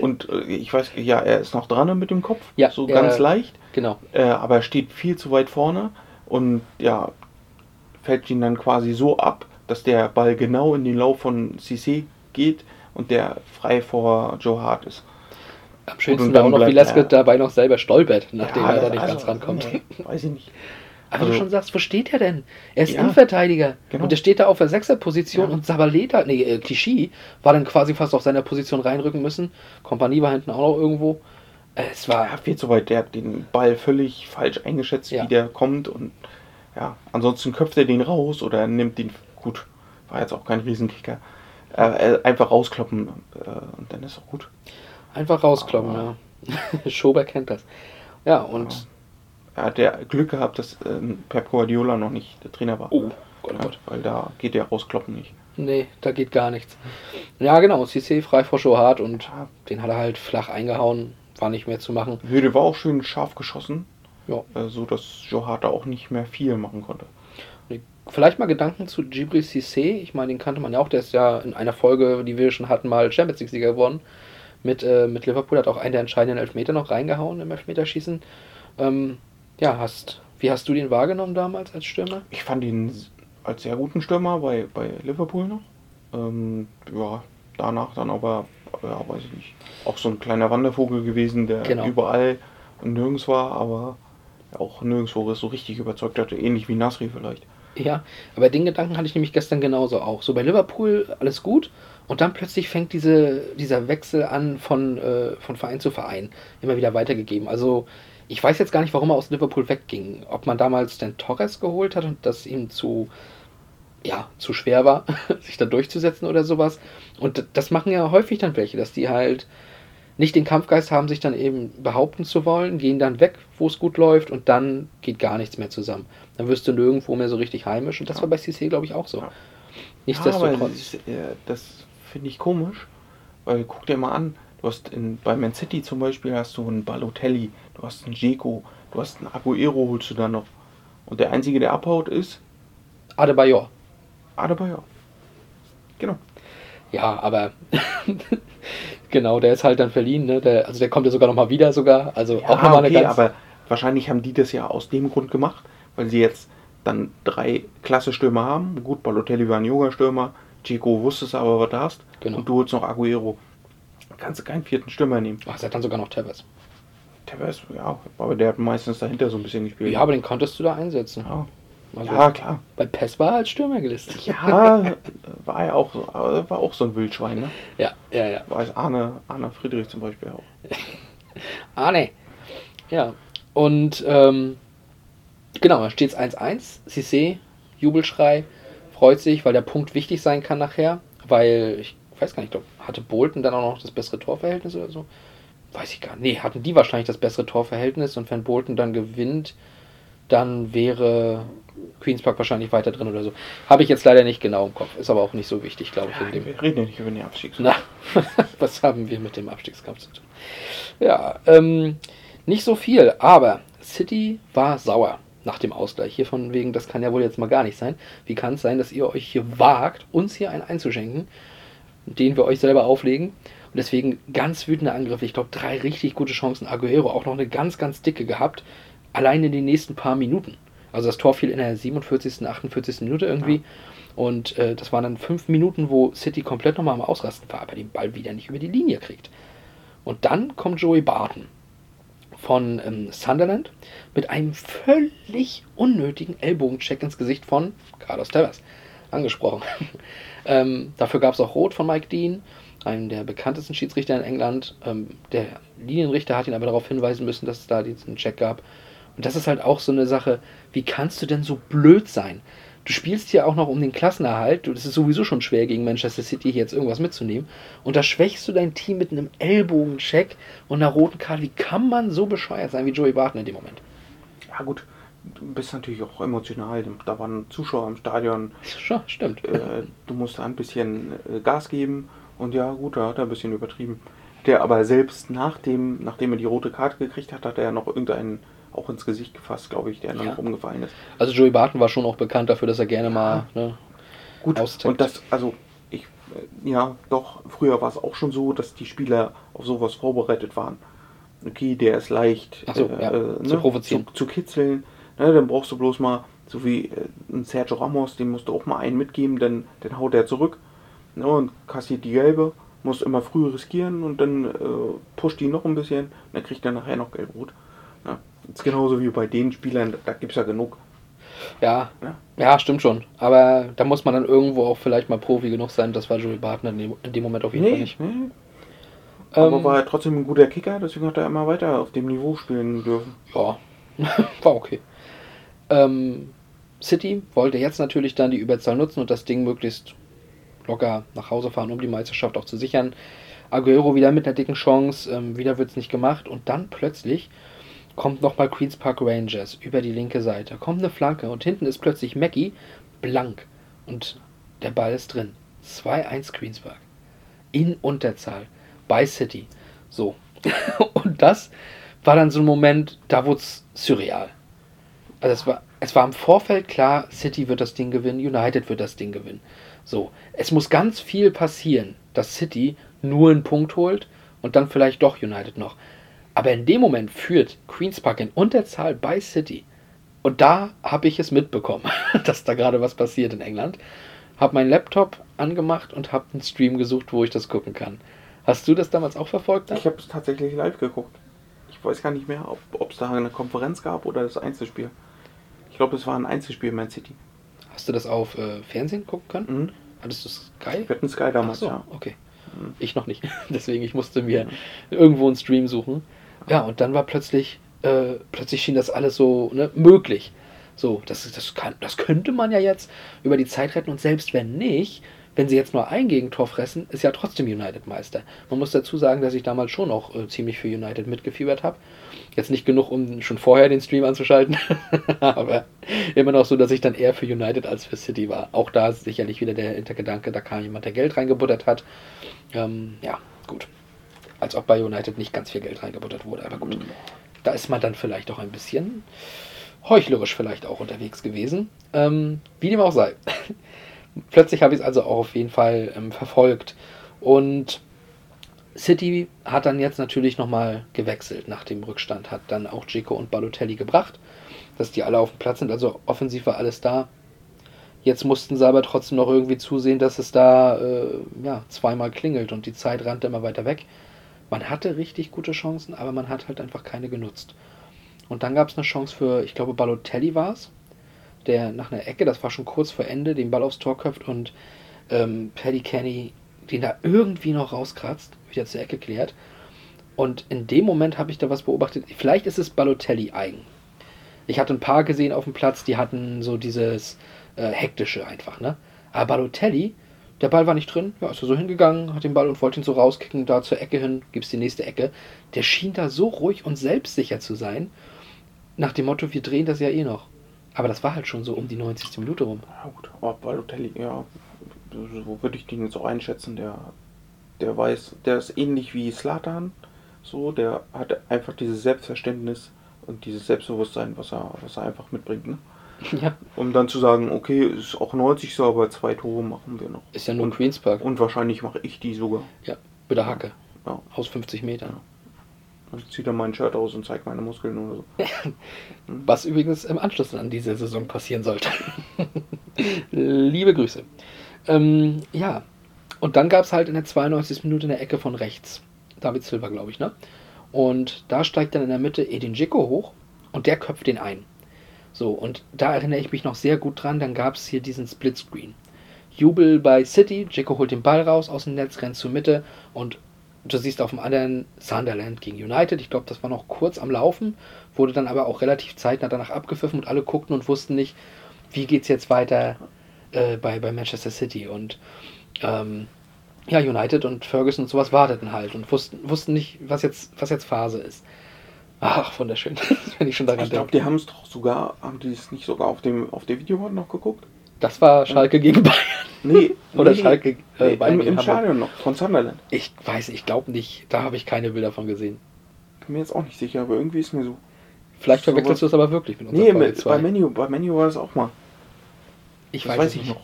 und äh, ich weiß, ja, er ist noch dran mit dem Kopf, Ja, so äh, ganz leicht. genau. Äh, aber er steht viel zu weit vorne und ja, fällt ihn dann quasi so ab, dass der Ball genau in den Lauf von Cissé geht und der frei vor Joe Hart ist. Am schönsten war auch noch, wie er- dabei noch selber stolpert, nachdem er da nicht also, ganz rankommt. nee, weiß ich nicht. Aber du Also- schon sagst, wo steht er denn? Er ist Ja. Innenverteidiger. Genau. Und der steht da auf der Sechserposition Ja. und Sabaleta, nee, äh, Clichy, war dann quasi fast auf seiner Position reinrücken müssen. Kompanie war hinten auch noch irgendwo. Äh, es war, Ja, viel zu weit. Der hat den Ball völlig falsch eingeschätzt, Ja. wie der kommt. Und ja, ansonsten köpft er den raus oder er nimmt den. Gut, war jetzt auch kein Riesenkicker. Äh, äh, einfach rauskloppen äh, und dann ist auch gut. einfach rauskloppen, Aber- ja. Schober kennt das. Ja, und. Er hat ja Glück gehabt, dass ähm, Pep Guardiola noch nicht der Trainer war. Oh, Gott, oh ja, Gott. weil da geht der rauskloppen nicht. Nee, da geht gar nichts. Ja, genau. Cissé frei vor Schohart und Ja. den hat er halt flach eingehauen. War nicht mehr zu machen. Höde war auch schön scharf geschossen, Ja. äh, so dass da auch nicht mehr viel machen konnte. Vielleicht mal Gedanken zu Djibril Cissé. Ich meine, den kannte man ja auch. Der ist ja in einer Folge, die wir schon hatten, mal Champions League-Sieger geworden. Mit, äh, mit Liverpool hat auch einen der entscheidenden Elfmeter noch reingehauen im Elfmeterschießen. Ähm, ja, hast, wie hast du den wahrgenommen damals als Stürmer? Ich fand ihn als sehr guten Stürmer bei, bei Liverpool noch. Ähm, ja, danach dann aber, ja, weiß ich nicht, auch so ein kleiner Wandervogel gewesen, der Genau. überall und nirgends war, aber auch nirgendwo so richtig überzeugt hatte, ähnlich wie Nasri vielleicht. Ja, aber den Gedanken hatte ich nämlich gestern genauso auch. So bei Liverpool alles gut und dann plötzlich fängt diese, dieser Wechsel an von, äh, von Verein zu Verein immer wieder weitergegeben. Also ich weiß jetzt gar nicht, warum er aus Liverpool wegging. Ob man damals den Torres geholt hat und das ihm zu, ja, zu schwer war, sich da durchzusetzen oder sowas. Und das machen ja häufig dann welche, dass die halt nicht den Kampfgeist haben, sich dann eben behaupten zu wollen, gehen dann weg, wo es gut läuft und dann geht gar nichts mehr zusammen. Dann wirst du nirgendwo mehr so richtig heimisch und das war bei CC, glaube ich, auch so. Ja. Ja, Nichtsdestotrotz. das, ist, äh, das finde ich komisch, Weil guck dir mal an, du hast in, bei Man City zum Beispiel hast du einen Balotelli, du hast einen Dzeko, du hast einen Aguero holst du da noch. Und der Einzige, der abhaut, ist Adebayor. Adebayor. Genau. Ja, aber genau, der ist halt dann verliehen, ne? Der, also der kommt ja sogar nochmal wieder sogar. Also Ja, auch nochmal eine okay, ganz. aber wahrscheinlich haben die das ja aus dem Grund gemacht, weil sie jetzt dann drei klasse Stürmer haben. Gut, Balotelli war ein Yoga-Stürmer, Chico wusste es aber, was du hast. Genau. Und du holst noch Aguero. Kannst du keinen vierten Stürmer nehmen. Ach, hat dann sogar noch Tevez. Tevez, ja, aber der hat meistens dahinter so ein bisschen gespielt. Ja, aber den konntest du da einsetzen. ja. Also, ja klar. Bei PES war er als Stürmer gelistet. Ja, war ja auch, so- war auch so ein Wildschwein, ne? ja, ja. ja. Weiß Arne, Arne Friedrich zum Beispiel auch. Ah, ne. Ja. Und ähm, genau, da steht es 1-1. Cissé, Jubelschrei, freut sich, weil der Punkt wichtig sein kann nachher. Weil, ich weiß gar nicht, ich glaub, hatte Bolton dann auch noch das bessere Torverhältnis oder so? Weiß ich gar nicht. Nee, hatten die wahrscheinlich das bessere Torverhältnis und wenn Bolton dann gewinnt, dann wäre Queen's Park wahrscheinlich weiter drin oder so. Habe ich jetzt leider nicht genau im Kopf. Ist aber auch nicht so wichtig, glaube ich, in dem Wir reden ja nicht über den Abstieg. na, was haben wir mit dem Abstiegskampf zu tun? Ja, ähm, nicht so viel, aber City war sauer nach dem Ausgleich. Hier von wegen, das kann ja wohl jetzt mal gar nicht sein. Wie kann es sein, dass ihr euch hier wagt, uns hier einen einzuschenken, den wir euch selber auflegen? Und deswegen ganz wütende Angriffe. Ich glaube, drei richtig gute Chancen. Aguero auch noch eine ganz, ganz dicke gehabt. Allein in den nächsten paar Minuten. Also das Tor fiel in der 47., 48. Minute irgendwie. Und äh, das waren dann fünf Minuten, wo City komplett nochmal am Ausrasten war, aber den Ball wieder nicht über die Linie kriegt. Und dann kommt Joey Barton von ähm, Sunderland mit einem völlig unnötigen Ellbogencheck ins Gesicht von Carlos Tevez. Angesprochen. ähm, dafür gab es auch Rot von Mike Dean, einem der bekanntesten Schiedsrichter in England. Ähm, der Linienrichter hat ihn aber darauf hinweisen müssen, dass es da diesen Check gab. Und das ist halt auch so eine Sache, wie kannst du denn so blöd sein? Du spielst hier auch noch um den Klassenerhalt. Das ist sowieso schon schwer, gegen Manchester City hier jetzt irgendwas mitzunehmen. Und da schwächst du dein Team mit einem Ellbogencheck und einer roten Karte. Wie kann man so bescheuert sein wie Joey Barton in dem Moment? Ja gut, du bist natürlich auch emotional. Da waren Zuschauer im Stadion. Schon, stimmt. Äh, du musst ein bisschen äh, Gas geben. Und ja, gut, da hat er ein bisschen übertrieben. Der aber selbst nach dem, nachdem er die rote Karte gekriegt hat, hat er ja noch irgendeinen auch ins Gesicht gefasst, glaube ich, der dann Ja. rumgefallen ist. Also Joey Barton war schon auch bekannt dafür, dass er gerne mal ne, Gut, Austippt. und das, also ich, äh, ja, doch, früher war es auch schon so, dass die Spieler auf sowas vorbereitet waren. Okay, der ist leicht so, ja, zu provozieren. Zu, zu kitzeln. Ne, dann brauchst du bloß mal, so wie äh, ein Sergio Ramos, dem musst du auch mal einen mitgeben, dann, dann haut er zurück ne, und kassiert die gelbe, musst immer früh riskieren und dann äh, pusht die noch ein bisschen, dann kriegt er nachher noch gelb-rot. Ne. Das ist genauso wie bei den Spielern, da gibt es ja genug. Ja, Ja. ja, stimmt schon. Aber da muss man dann irgendwo auch vielleicht mal Profi genug sein. Das war Joey Barton in dem, in dem Moment auf jeden Fall nicht. nee. Aber Ähm, war er trotzdem ein guter Kicker, deswegen hat er immer weiter auf dem Niveau spielen dürfen. Ja, war okay. Ähm, City wollte jetzt natürlich dann die Überzahl nutzen und das Ding möglichst locker nach Hause fahren, um die Meisterschaft auch zu sichern. Aguero wieder mit einer dicken Chance, ähm, wieder wird es nicht gemacht und dann plötzlich kommt nochmal Queens Park Rangers über die linke Seite. Kommt eine Flanke und hinten ist plötzlich Mackie blank und der Ball ist drin. 2-1 Queens Park. In Unterzahl bei City. So. und das war dann so ein Moment, da wurde es surreal. Also es war, es war im Vorfeld klar, City wird das Ding gewinnen, United wird das Ding gewinnen. So, es muss ganz viel passieren, dass City nur einen Punkt holt und dann vielleicht doch United noch. Aber in dem Moment führt Queens Park in Unterzahl bei City. Und da habe ich es mitbekommen, dass da gerade was passiert in England. Habe meinen Laptop angemacht und habe einen Stream gesucht, wo ich das gucken kann. Hast du das damals auch verfolgt? dann? Ich habe es tatsächlich live geguckt. Ich weiß gar nicht mehr, ob es da eine Konferenz gab oder das Einzelspiel. Ich glaube, es war ein Einzelspiel Man City. Hast du das auf äh, Fernsehen gucken können? Mhm. Hattest du Sky? Wir hatten Sky Ach damals, so, ja. okay. Ich noch nicht. Deswegen, ich musste mir irgendwo einen Stream suchen. Ja, und dann war plötzlich, äh, plötzlich schien das alles so ne, möglich. So, das, das, kann, das könnte man ja jetzt über die Zeit retten und selbst wenn nicht, wenn sie jetzt nur ein Gegentor fressen, ist ja trotzdem United Meister. Man muss dazu sagen, dass ich damals schon auch äh, ziemlich für United mitgefiebert habe. Jetzt nicht genug, um schon vorher den Stream anzuschalten, aber immer noch so, dass ich dann eher für United als für City war. Auch da ist sicherlich wieder der Hintergedanke, da kam jemand, der Geld reingebuttert hat. Ähm, ja, gut. Als ob bei United nicht ganz viel Geld reingebuttert wurde, aber gut. Da ist man dann vielleicht auch ein bisschen heuchlerisch vielleicht auch unterwegs gewesen. Ähm, wie dem auch sei. Plötzlich habe ich es also auch auf jeden Fall ähm, verfolgt. Und City hat dann jetzt natürlich nochmal gewechselt nach dem Rückstand, hat dann auch Dzeko und Balotelli gebracht, dass die alle auf dem Platz sind. Also offensiv war alles da. Jetzt mussten sie aber trotzdem noch irgendwie zusehen, dass es da äh, ja, zweimal klingelt und die Zeit rannte immer weiter weg. Man hatte richtig gute Chancen, aber man hat halt einfach keine genutzt. Und dann gab es eine Chance für, ich glaube, Balotelli war es, der nach einer Ecke, das war schon kurz vor Ende, den Ball aufs Tor köpft und ähm, Paddy Kenny den da irgendwie noch rauskratzt, wieder zur Ecke klärt. Und in dem Moment habe ich da was beobachtet. Vielleicht ist es Balotelli eigen. Ich hatte ein paar gesehen auf dem Platz, die hatten so dieses äh, hektische einfach, ne? Aber Balotelli, der Ball war nicht drin, ja, ist er so hingegangen, hat den Ball und wollte ihn so rauskicken, da zur Ecke hin, gibt's die nächste Ecke. Der schien da so ruhig und selbstsicher zu sein, nach dem Motto, wir drehen das ja eh noch. Aber das war halt schon so um die 90. Minute rum. Ja gut, aber Balotelli, ja, so würde ich den jetzt auch einschätzen, der, der weiß, der ist ähnlich wie Slatan, so, der hat einfach dieses Selbstverständnis und dieses Selbstbewusstsein, was er, was er einfach mitbringt, ne? Ja, Um dann zu sagen, okay, ist auch 90 so, aber zwei Tore machen wir noch. ist ja nur und, Queen's Park. Und wahrscheinlich mache ich die sogar. ja, mit der Hacke. Ja. Aus 50 Metern. Dann zieht er mein Shirt aus und zeigt meine Muskeln oder so. Was übrigens im Anschluss an diese Saison passieren sollte. Liebe Grüße. Ähm, ja, und dann gab es halt in der 92. Minute eine Ecke von rechts. David Silva, glaube ich, ne? Und da steigt dann in der Mitte Edin Dzeko hoch und der köpft den ein. So, und da erinnere ich mich noch sehr gut dran, dann gab es hier diesen Splitscreen. Jubel bei City, Dzeko holt den Ball raus aus dem Netz, rennt zur Mitte und du siehst auf dem anderen Sunderland gegen United. Ich glaube, das war noch kurz am Laufen, wurde dann aber auch relativ zeitnah danach abgepfiffen und alle guckten und wussten nicht, wie geht's jetzt weiter äh, bei, bei Manchester City. Und ähm, ja, United und Ferguson und sowas warteten halt und wussten, wussten nicht, was jetzt, was jetzt Phase ist. Ach, wunderschön, wenn ich schon daran Ich glaube, die haben es doch sogar, haben die es nicht sogar auf dem auf der Videowand noch geguckt? Das war Schalke gegen Bayern. Nee, Oder nee, Schalke, äh, nee, Bayern im, im. Stadion noch, von Sunderland. Ich weiß, ich glaube nicht. Da habe ich keine Bilder von gesehen. Bin mir jetzt auch nicht sicher, aber irgendwie ist mir so. Vielleicht verwechselst du es aber wirklich mit Nee, unserer Folge mit, bei Menu, bei Menu war das auch mal. Ich das weiß, weiß es ich nicht. noch.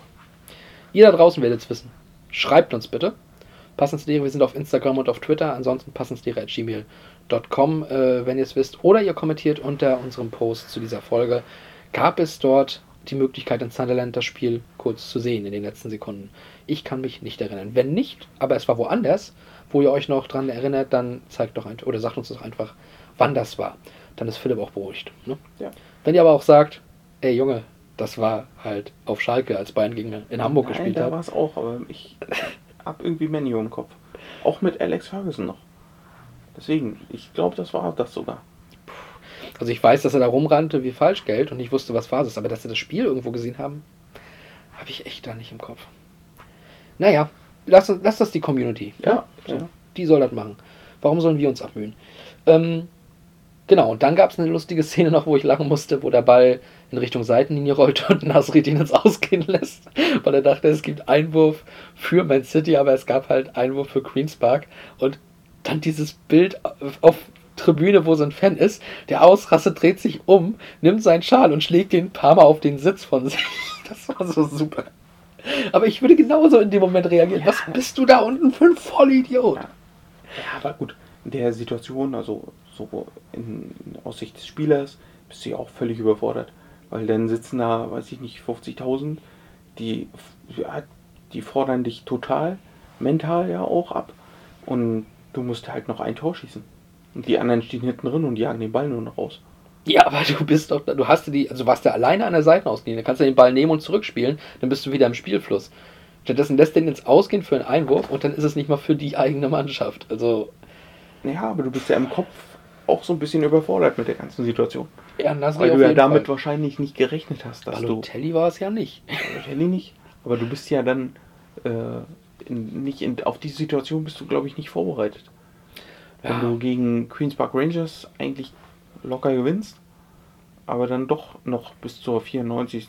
Ihr da draußen werdet es wissen. Schreibt uns bitte. Passensdere, wir sind auf Instagram und auf Twitter. Ansonsten passensdere.gmail.com, äh, wenn ihr es wisst. Oder ihr kommentiert unter unserem Post zu dieser Folge. Gab es dort die Möglichkeit, in Sunderland das Spiel kurz zu sehen in den letzten Sekunden? Ich kann mich nicht erinnern. Wenn nicht, aber es war woanders, wo ihr euch noch dran erinnert, dann zeigt doch einfach oder sagt uns doch einfach, wann das war. Dann ist Philipp auch beruhigt. Ne? Ja. Wenn ihr aber auch sagt, ey Junge, das war halt auf Schalke, als Bayern gegen in Hamburg Nein, gespielt da hat. war es auch, aber ich hab irgendwie Menu im Kopf. Auch mit Alex Ferguson noch. Deswegen, ich glaube, das war das sogar. Also ich weiß, dass er da rumrannte wie Falschgeld und ich wusste, was Phase ist, aber dass sie das Spiel irgendwo gesehen haben, habe ich echt da nicht im Kopf. Naja, lass, lass das die Community. Ja, So, ja. Die soll das machen. Warum sollen wir uns abmühen? Ähm, genau, und dann gab es eine lustige Szene noch, wo ich lachen musste, wo der Ball in Richtung Seitenlinie rollte und Nasri den ins Ausgehen lässt, weil er dachte, es gibt Einwurf für Man City, aber es gab halt Einwurf für Queen's Park und dann dieses Bild auf Tribüne, wo so ein Fan ist, der ausrastet, dreht sich um, nimmt seinen Schal und schlägt den ein paar Mal auf den Sitz von sich. Das war so super. Aber ich würde genauso in dem Moment reagieren. Was bist du da unten für ein Vollidiot? Ja. Ja, aber gut, in der Situation, also so in, in Aussicht des Spielers, bist du ja auch völlig überfordert. Weil dann sitzen da, weiß ich nicht, 50.000, die, ja, die fordern dich total, mental ja auch ab. Und du musst halt noch ein Tor schießen. Und die anderen stehen hinten drin und jagen den Ball nur noch raus. Ja, aber du bist doch, du hast die, also warst du alleine an der Seitenauslinie, dann kannst du den Ball nehmen und zurückspielen, dann bist du wieder im Spielfluss. Stattdessen lässt den ins Ausgehen für einen Einwurf und dann ist es nicht mal für die eigene Mannschaft. Also, Ja, aber du bist ja im Kopf auch so ein bisschen überfordert mit der ganzen Situation. ja, Nasri Weil du ja damit Fall. wahrscheinlich nicht gerechnet hast, dass du. Balotelli war es ja nicht. Wahrscheinlich nicht. Aber du bist ja dann äh, in, nicht in, auf diese Situation bist du, glaube ich, nicht vorbereitet. Wenn Ja. du gegen Queens Park Rangers eigentlich locker gewinnst, aber dann doch noch bis zur 94.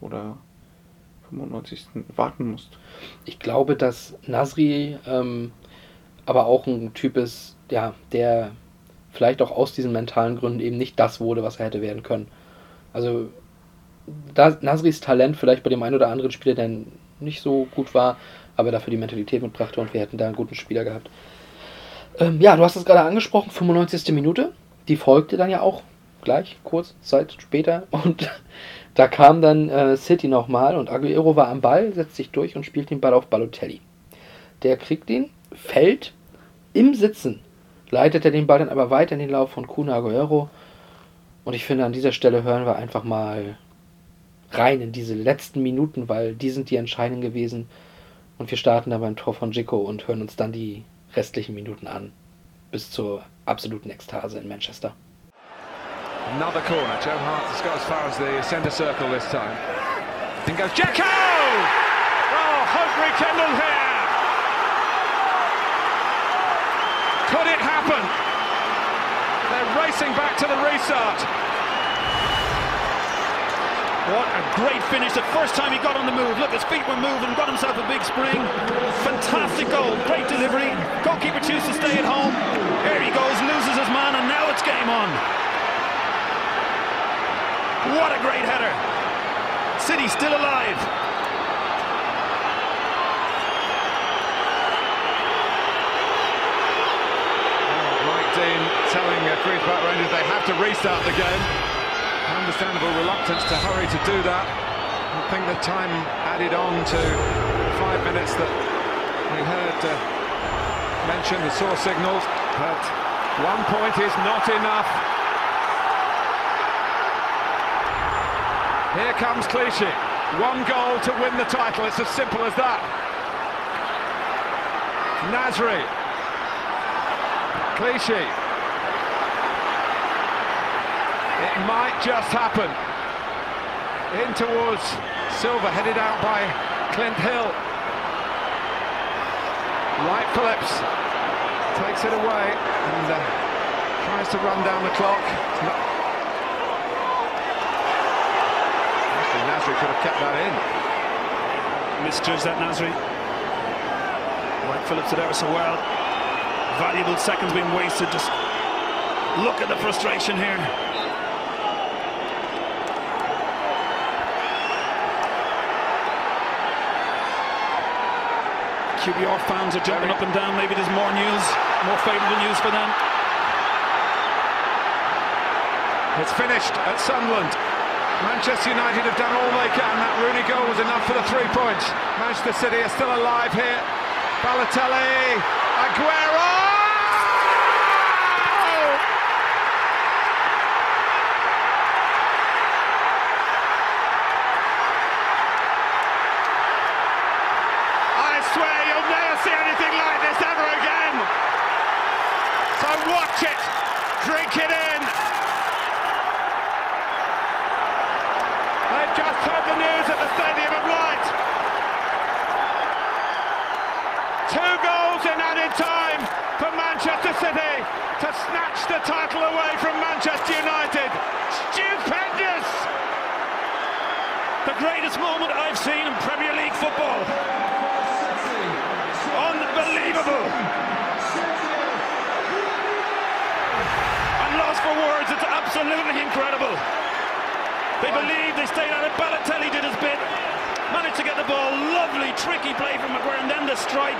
oder 95. warten musst. Ich glaube, dass Nasri ähm, aber auch ein Typ ist, ja, der vielleicht auch aus diesen mentalen Gründen eben nicht das wurde, was er hätte werden können. Also Nasris Talent vielleicht bei dem einen oder anderen Spieler, der nicht so gut war, aber dafür die Mentalität mitbrachte und wir hätten da einen guten Spieler gehabt. Ähm, ja, du hast es gerade angesprochen, 95. Minute. Die folgte dann ja auch gleich, kurz Zeit später. Und da kam dann äh, City nochmal und Aguero war am Ball, setzt sich durch und spielt den Ball auf Balotelli. Der kriegt ihn, fällt im Sitzen, leitet er den Ball dann aber weiter in den Lauf von Kuna Aguero. Und ich finde, an dieser Stelle hören wir einfach mal rein in diese letzten Minuten, weil die sind die entscheidenden gewesen. Und wir starten dann beim Tor von Jico und hören uns dann die restlichen Minuten an. Bis zur absoluten Ekstase in Manchester. Another corner. Joe Hart has got as far as the centre circle this time. In goes Jacko! Oh, hope rekindled here. Could it happen? They're racing back to the restart. What a great finish. The first time he got on the move. Look, his feet were moving, got himself a big spring. Fantastic goal. Great delivery. Goalkeeper chooses to stay at home. Here he goes, loses his man, and now it's game on. What a great header. City still alive. Mike Dean telling Queen's Park Rangers they have to restart the game. Understandable reluctance to hurry to do that. I think the time added on to five minutes that we heard uh, mention the source signals, but one point is not enough. Here comes Clichy. One goal to win the title. It's as simple as that. Nasri. Clichy. It might just happen. In towards Silva, headed out by Clint Hill. Wright Phillips takes it away and uh, tries to run down the clock. Actually, Nasri could have kept that in. Misjudged that Nasri. White Phillips did ever so well. Valuable seconds being wasted. Just look at the frustration here. QBR fans are jumping up and down. Maybe there's more news, more favourable news for them. It's finished at Sunderland. Manchester United have done all they can. That Rooney goal was enough for the three points. Manchester City are still alive here. Balotelli, Aguero! See anything like this ever again. So watch it, drink it in. They've just heard the news at the Stadium of Light. Two goals in added time for Manchester City to snatch the title away from Manchester United. Stupendous! The greatest moment I've seen in Premier League football. Unbelievable. I'm lost for words. It's absolutely incredible. They believe they stayed out of Balotelli did his bit. Managed to get the ball. Lovely, tricky play from Maguire and then the strike.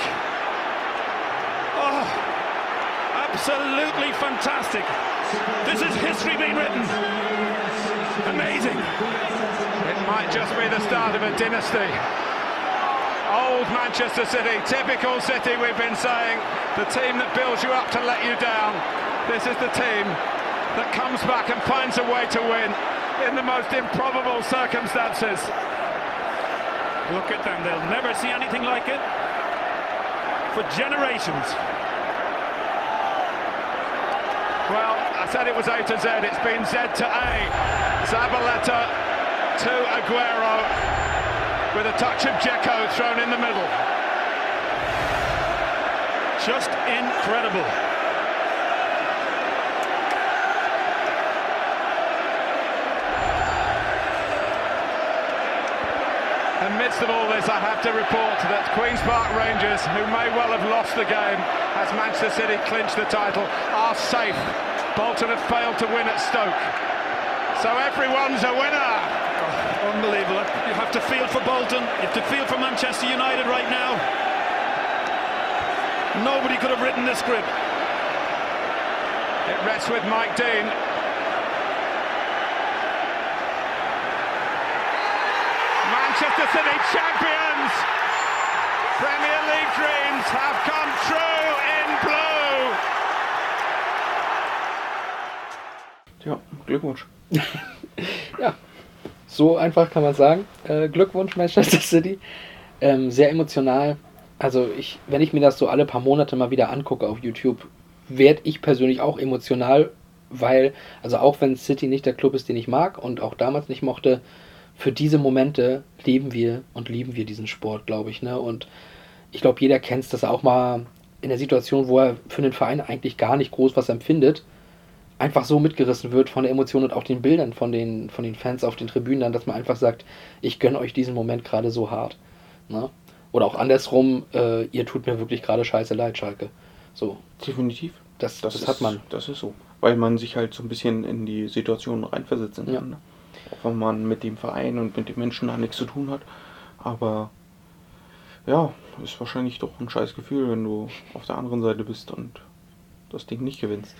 Oh, absolutely fantastic. This is history being written. Amazing. It might just be the start of a dynasty. Old Manchester City, typical City, we've been saying. The team that builds you up to let you down. This is the team that comes back and finds a way to win in the most improbable circumstances. Look at them. They'll never see anything like it for generations. Well, I said it was A to Z, it's been Z to A. Zabaleta to Aguero with a touch of Jekko thrown in the middle. Just incredible. Amidst of all this, I have to report that Queen's Park Rangers, who may well have lost the game, as Manchester City clinched the title? Are safe? Bolton have failed to win at Stoke. So everyone's a winner. Oh, unbelievable. You have to feel for Bolton. You have to feel for Manchester United right now. Nobody could have written this script. It rests with Mike Dean. Champions! Premier League dreams have come true in blue! Ja, Glückwunsch. Ja, so einfach kann man sagen. Äh, Glückwunsch, Manchester City. Ähm, sehr emotional. Also ich, wenn ich mir das so alle paar Monate mal wieder angucke auf YouTube, werde ich persönlich auch emotional, weil, also auch wenn City nicht der Club ist, den ich mag und auch damals nicht mochte, für diese Momente leben wir und lieben wir diesen Sport, glaube ich. Ne? Und ich glaube, jeder kennt es, dass er auch mal in der Situation, wo er für den Verein eigentlich gar nicht groß was empfindet, einfach so mitgerissen wird von der Emotion und auch den Bildern von den, von den Fans auf den Tribünen, dann, dass man einfach sagt, ich gönne euch diesen Moment gerade so hart. Ne? Oder auch andersrum, äh, ihr tut mir wirklich gerade scheiße leid, Schalke. So, Definitiv. das, das, ist, hat man. Das ist so. Weil man sich halt so ein bisschen in die Situation reinversetzen kann. Ja. Ne? Auch wenn man mit dem Verein und mit den Menschen da nichts zu tun hat. Aber ja, ist wahrscheinlich doch ein scheiß Gefühl, wenn du auf der anderen Seite bist und das Ding nicht gewinnst.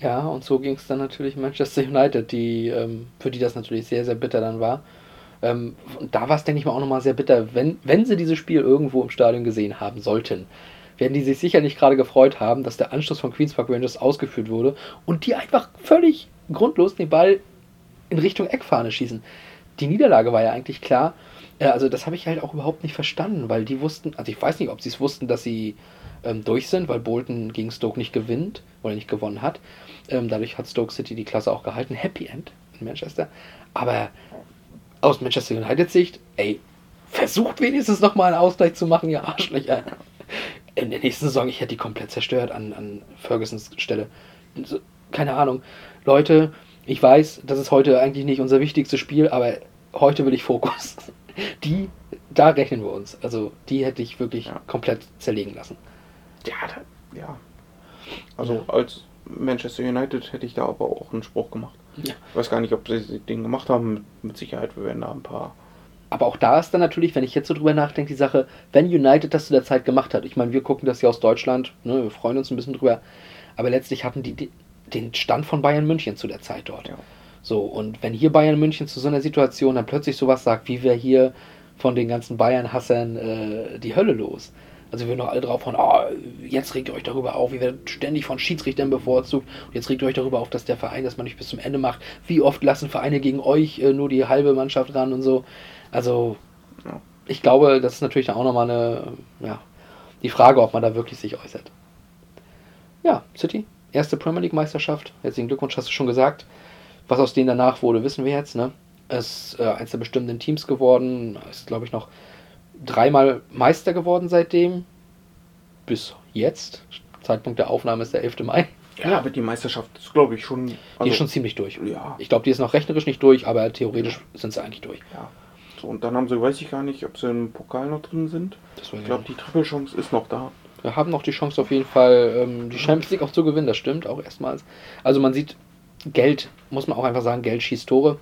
Ja, und so ging es dann natürlich Manchester United, die, ähm, für die das natürlich sehr, sehr bitter dann war. Ähm, und da war es, denke ich mal, auch nochmal sehr bitter, wenn, wenn sie dieses Spiel irgendwo im Stadion gesehen haben sollten, werden die sich sicher nicht gerade gefreut haben, dass der Anschluss von Queens Park Rangers ausgeführt wurde und die einfach völlig grundlos den Ball in Richtung Eckfahne schießen. Die Niederlage war ja eigentlich klar. Äh, also das habe ich halt auch überhaupt nicht verstanden, weil die wussten, also ich weiß nicht, ob sie es wussten, dass sie ähm, durch sind, weil Bolton gegen Stoke nicht gewinnt oder nicht gewonnen hat. Ähm, dadurch hat Stoke City die Klasse auch gehalten. Happy End in Manchester. Aber aus Manchester United Sicht, ey, versucht wenigstens nochmal einen Ausgleich zu machen, ihr Arschlöcher. In der nächsten Saison, ich hätte die komplett zerstört an, an Fergusons Stelle. Keine Ahnung. Leute, ich weiß, das ist heute eigentlich nicht unser wichtigstes Spiel, aber heute will ich Fokus. Die, da rechnen wir uns. Also, die hätte ich wirklich Ja. komplett zerlegen lassen. Ja, da, ja. Also als Manchester United hätte ich da aber auch einen Spruch gemacht. Ja. Ich weiß gar nicht, ob sie den gemacht haben. Mit, mit Sicherheit, wir werden da ein paar. Aber auch da ist dann natürlich, wenn ich jetzt so drüber nachdenke, die Sache, wenn United das zu der Zeit gemacht hat. Ich meine, wir gucken das ja aus Deutschland, ne, wir freuen uns ein bisschen drüber. Aber letztlich hatten die, die den Stand von Bayern München zu der Zeit dort. Ja. So, und wenn hier Bayern München zu so einer Situation dann plötzlich sowas sagt, wie wir hier von den ganzen Bayern-Hassern äh, die Hölle los. Also wir noch alle drauf von, oh, jetzt regt ihr euch darüber auf, wie wird ständig von Schiedsrichtern bevorzugt und jetzt regt ihr euch darüber auf, dass der Verein das mal nicht bis zum Ende macht. Wie oft lassen Vereine gegen euch äh, nur die halbe Mannschaft ran und so. Also Ja. ich glaube, das ist natürlich dann auch nochmal eine, ja, die Frage, ob man da wirklich sich äußert. Ja, City, erste Premier League Meisterschaft. Herzlichen Glückwunsch, hast du schon gesagt. Was aus denen danach wurde, wissen wir jetzt. Ne? Es ist äh, eins der bestimmten Teams geworden. Ist, glaube ich, noch dreimal Meister geworden seitdem. Bis jetzt. Zeitpunkt der Aufnahme ist der 11. Mai. Ja, aber die Meisterschaft ist, glaube ich, schon. Die also- ist schon ziemlich durch. Ja. Ich glaube, die ist noch rechnerisch nicht durch, aber theoretisch sind sie eigentlich durch. Ja. So, und dann haben sie, weiß ich gar nicht, ob sie im Pokal noch drin sind. Ich glaube, die Triple-Chance ist noch da. Wir haben noch die Chance auf jeden Fall, ähm, die Champions League auch zu gewinnen, das stimmt auch erstmals. Also man sieht, Geld, muss man auch einfach sagen, Geld schießt Tore.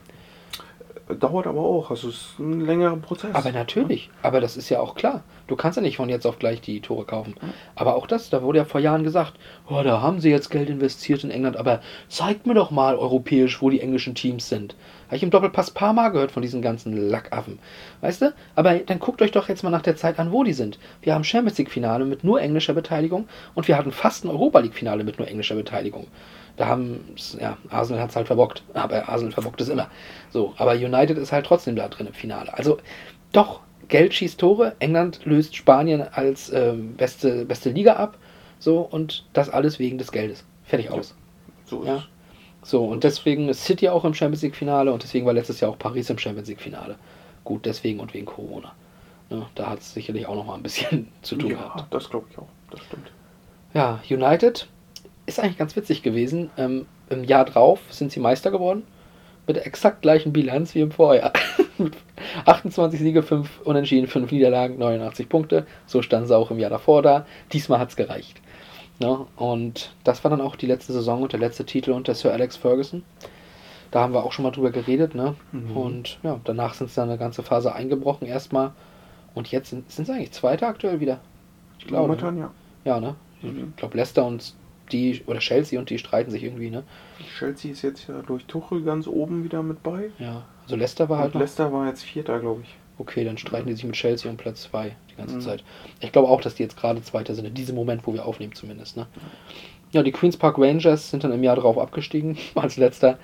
Dauert aber auch. Also es ist ein längerer Prozess. Aber natürlich, aber das ist ja auch klar. Du kannst ja nicht von jetzt auf gleich die Tore kaufen. Aber auch das, da wurde ja vor Jahren gesagt, oh, da haben sie jetzt Geld investiert in England, aber zeigt mir doch mal europäisch, wo die englischen Teams sind. Habe ich im Doppelpass paar Mal gehört von diesen ganzen Lackaffen. Weißt du? Aber dann guckt euch doch jetzt mal nach der Zeit an, wo die sind. Wir haben Champions League-Finale mit nur englischer Beteiligung und wir hatten fast ein Europa League-Finale mit nur englischer Beteiligung. Da haben, ja, Arsenal hat es halt verbockt, aber Arsenal verbockt es immer. So, aber United ist halt trotzdem da drin im Finale. Also doch, Geld schießt Tore. England löst Spanien als ähm, beste, beste Liga ab. So, und das alles wegen des Geldes. Fertig aus. so ist Ja. es. So, und deswegen ist City auch im Champions League-Finale und deswegen war letztes Jahr auch Paris im Champions League-Finale. Gut, deswegen und wegen Corona. Ja, da hat es sicherlich auch noch mal ein bisschen zu tun Ja, gehabt. das glaube ich auch. Das stimmt. Ja, United ist eigentlich ganz witzig gewesen. Ähm, Im Jahr drauf sind sie Meister geworden. Mit der exakt gleichen Bilanz wie im Vorjahr. Mit 28 Siege, 5 Unentschieden, 5 Niederlagen, 89 Punkte. So standen sie auch im Jahr davor da. Diesmal hat es gereicht. Ne? Und das war dann auch die letzte Saison und der letzte Titel unter Sir Alex Ferguson. Da haben wir auch schon mal drüber geredet. Ne? Mhm. Und ja, danach sind sie dann eine ganze Phase eingebrochen erstmal. Und jetzt sind, sind sie eigentlich Zweiter aktuell wieder. Ich glaube. Momentan ja. Ja, ne? Mhm. Ich glaube, Leicester und die, oder Chelsea und die streiten sich irgendwie, ne? Chelsea ist jetzt ja durch Tuchel ganz oben wieder mit bei. Ja. Also Leicester war halt Und noch. Leicester war jetzt Vierter, glaube ich. Okay, dann streiten die sich mit Chelsea um Platz 2 die ganze Mhm. Zeit. Ich glaube auch, dass die jetzt gerade Zweiter sind, in diesem Moment, wo wir aufnehmen zumindest. Ne? Ja, die Queen's Park Rangers sind dann im Jahr darauf abgestiegen, als letzter.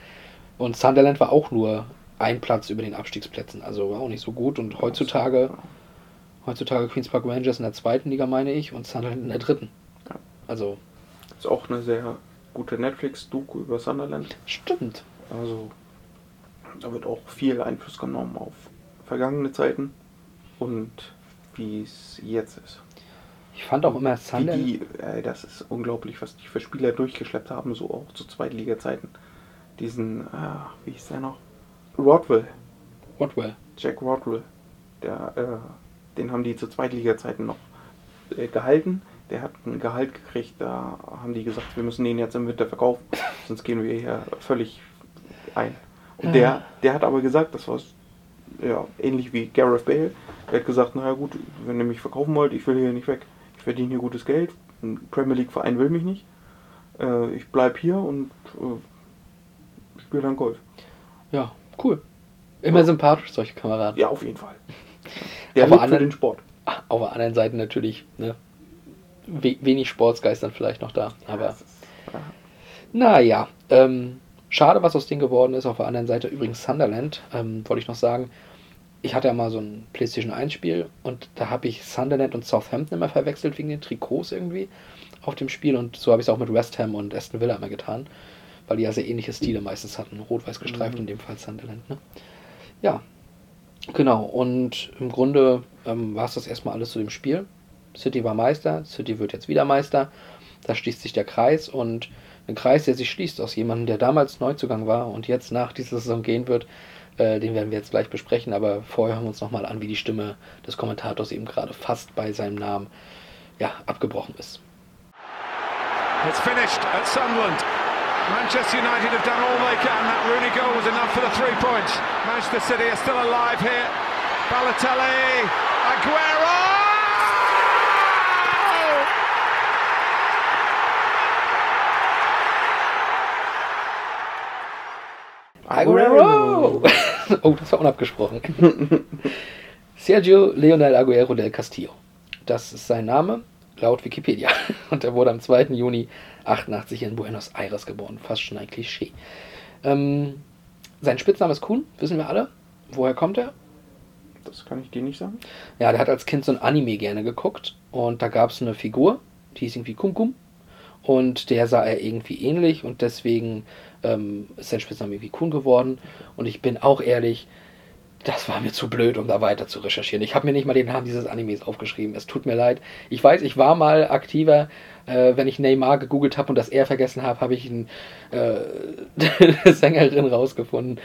Und Sunderland war auch nur ein Platz über den Abstiegsplätzen, also war auch nicht so gut. Und heutzutage, heutzutage Queen's Park Rangers in der zweiten Liga, meine ich, und Sunderland in der dritten. Also, Ist auch eine sehr gute Netflix-Doku über Sunderland. stimmt. Also da wird auch viel Einfluss genommen auf vergangene Zeiten und wie es jetzt ist. Ich fand auch immer Sunderland. die, äh, das ist unglaublich, was die für Spieler durchgeschleppt haben, so auch zu Zweitliga-Zeiten. Diesen, ah, wie hieß der noch? Rodwell, Rodwell. Jack Rodwell. Der, äh, den haben die zu Zweitliga-Zeiten noch äh, gehalten. Der hat ein Gehalt gekriegt, da haben die gesagt, wir müssen den jetzt im Winter verkaufen, sonst gehen wir hier völlig ein. Und der, der hat aber gesagt, das war ja, ähnlich wie Gareth Bale, der hat gesagt, naja gut, wenn ihr mich verkaufen wollt, ich will hier nicht weg. Ich verdiene hier gutes Geld, ein Premier League Verein will mich nicht. Äh, ich bleib hier und äh, spiele dann Golf. Ja, cool. Immer sympathisch, solche Kameraden. Ja, auf jeden Fall. Der Aber für den Sport. Auf der anderen Seite natürlich, ne? We wenig Sportsgeistern vielleicht noch da. Aber ist, ja. naja, ähm, schade, was aus denen geworden ist. Auf der anderen Seite übrigens Sunderland, ähm, wollte ich noch sagen. Ich hatte ja mal so ein PlayStation 1 Spiel und da habe ich Sunderland und Southampton immer verwechselt wegen den Trikots irgendwie auf dem Spiel und so habe ich es auch mit West Ham und Aston Villa immer getan, weil die ja sehr ähnliche Stile meistens hatten. Rot-weiß gestreift, Mhm. in dem Fall Sunderland. Ne? Ja, genau. Und im Grunde ähm, war es das erstmal alles zu dem Spiel. City war Meister, City wird jetzt wieder Meister. Da schließt sich der Kreis und ein Kreis, der sich schließt aus jemandem, der damals Neuzugang war und jetzt nach dieser Saison gehen wird, äh, den werden wir jetzt gleich besprechen, aber vorher hören wir uns nochmal an, wie die Stimme des Kommentators eben gerade fast bei seinem Namen ja, abgebrochen ist. It's finished at Sunderland. Manchester United have done all they can. That Rooney goal was enough for the three points. Manchester City are still alive here. Balotelli, Aguero! Aguero! oh, das war unabgesprochen. Sergio Leonel Aguero del Castillo. Das ist sein Name, laut Wikipedia. Und er wurde am 2. Juni 88 in Buenos Aires geboren. Fast schon ein Klischee. Ähm, sein Spitzname ist Kuhn, wissen wir alle. Woher kommt er? Das kann ich dir nicht sagen. Ja, der hat als Kind so ein Anime gerne geguckt. Und da gab es eine Figur, die hieß irgendwie Kum Kum. Und der sah er irgendwie ähnlich und deswegen ähm, ist sein Spitzname irgendwie Kuhn geworden. Und ich bin auch ehrlich, das war mir zu blöd, um da weiter zu recherchieren. Ich habe mir nicht mal den Namen dieses Animes aufgeschrieben. Es tut mir leid. Ich weiß, ich war mal aktiver. Äh, wenn ich Neymar gegoogelt habe und das er vergessen habe, habe ich eine äh, Sängerin rausgefunden.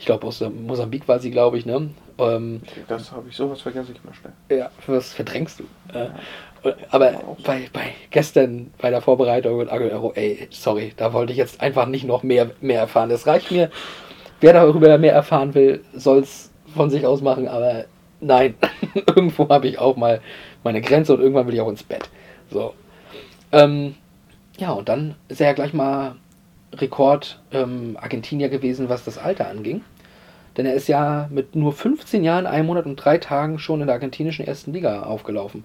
Ich glaube, aus äh, Mosambik war sie, glaube ich. Ne? Ähm, Das habe ich sowas vergesse ich mal schnell. ja, was verdrängst du? Äh, aber bei, bei gestern bei der Vorbereitung mit Aguero, ey, sorry, da wollte ich jetzt einfach nicht noch mehr, mehr erfahren. Das reicht mir. Wer darüber mehr erfahren will, soll es von sich aus machen, aber nein, irgendwo habe ich auch mal meine Grenze und irgendwann will ich auch ins Bett. So. Ähm, ja, und dann ist er ja gleich mal Rekord ähm, Argentinier gewesen, was das Alter anging. Denn er ist ja mit nur 15 Jahren, einem Monat und drei Tagen schon in der argentinischen ersten Liga aufgelaufen.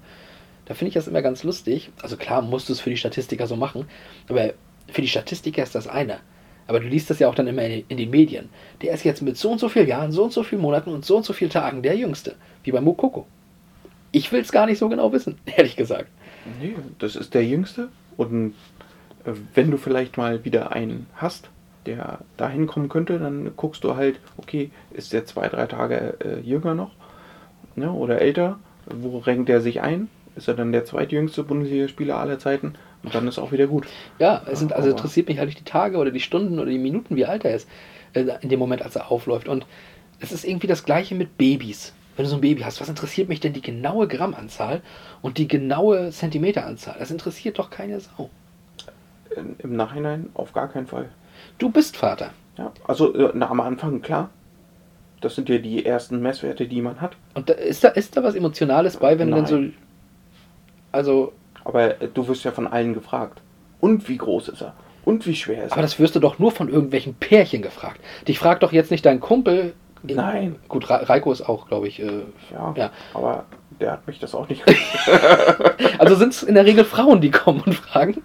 Da finde ich das immer ganz lustig. Also klar, musst du es für die Statistiker so machen, aber für die Statistiker ist das eine. Aber du liest das ja auch dann immer in den Medien. Der ist jetzt mit so und so vielen Jahren, so und so vielen Monaten und so und so vielen Tagen der Jüngste. Wie bei Mukoko. Ich will es gar nicht so genau wissen, ehrlich gesagt. Nee, das ist der Jüngste. Und äh, wenn du vielleicht mal wieder einen hast, der da hinkommen könnte, dann guckst du halt, okay, ist der zwei, drei Tage äh, jünger noch ne, oder älter? Wo renkt der sich ein? Ist er dann der zweitjüngste Bundesligaspieler aller Zeiten? Und dann ist auch wieder gut. Ja, es sind, also interessiert mich halt nicht die Tage oder die Stunden oder die Minuten, wie alt er ist, äh, in dem Moment, als er aufläuft. Und es ist irgendwie das Gleiche mit Babys. Wenn du so ein Baby hast, was interessiert mich denn die genaue Grammanzahl und die genaue Zentimeteranzahl? Das interessiert doch keine Sau. im Nachhinein auf gar keinen Fall. Du bist Vater. Ja, also äh, na, am Anfang, klar. Das sind ja die ersten Messwerte, die man hat. Und da, ist, da, ist da was Emotionales bei, wenn du dann so. Also, Aber äh, du wirst ja von allen gefragt. Und wie groß ist er? Und wie schwer ist aber er? das wirst du doch nur von irgendwelchen Pärchen gefragt. Dich fragt doch jetzt nicht dein Kumpel. Nein. Gut, Reiko ist auch, glaube ich. Äh, Ja, Ja. aber der hat mich das auch nicht. also sind es in der Regel Frauen, die kommen und fragen.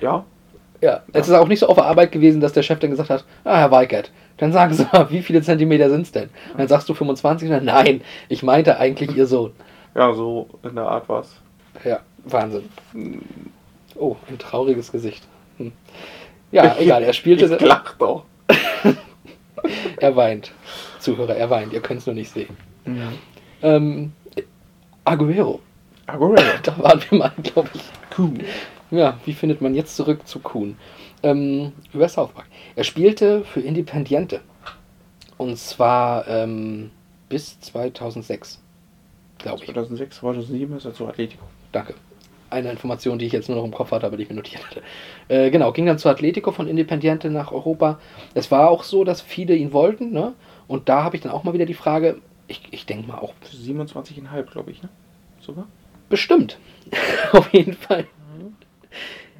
ja, Ja, es ist auch nicht so auf der Arbeit gewesen, dass der Chef dann gesagt hat, ah, Herr Weikert, dann sagen Sie mal, wie viele Zentimeter sind es denn? Und dann sagst du 25 und dann, nein, ich meinte eigentlich Ihr Sohn. Ja, so in der Art war's. Ja, Wahnsinn. Oh, ein trauriges Gesicht. Hm. Ja, egal, er spielte, Ich lach doch. er weint. Zuhörer, er weint, ihr könnt es nur nicht sehen. Ähm, Aguero, Aguero. da waren wir mal, glaube ich. Cool. Ja, wie findet man jetzt zurück zu Kuhn? Ähm, über South Park. Er spielte für Independiente. Und zwar ähm, bis 2006. Glaube ich. 2006, 2007 ist er zu Atletico. Danke. Eine Information, die ich jetzt nur noch im Kopf hatte, aber die ich mir notiert hatte. Äh, genau, ging dann zu Atletico von Independiente nach Europa. Es war auch so, dass viele ihn wollten. Ne? Und da habe ich dann auch mal wieder die Frage, ich, ich denke mal auch Für 27,5, glaube ich, ne? Sogar? bestimmt. Auf jeden Fall.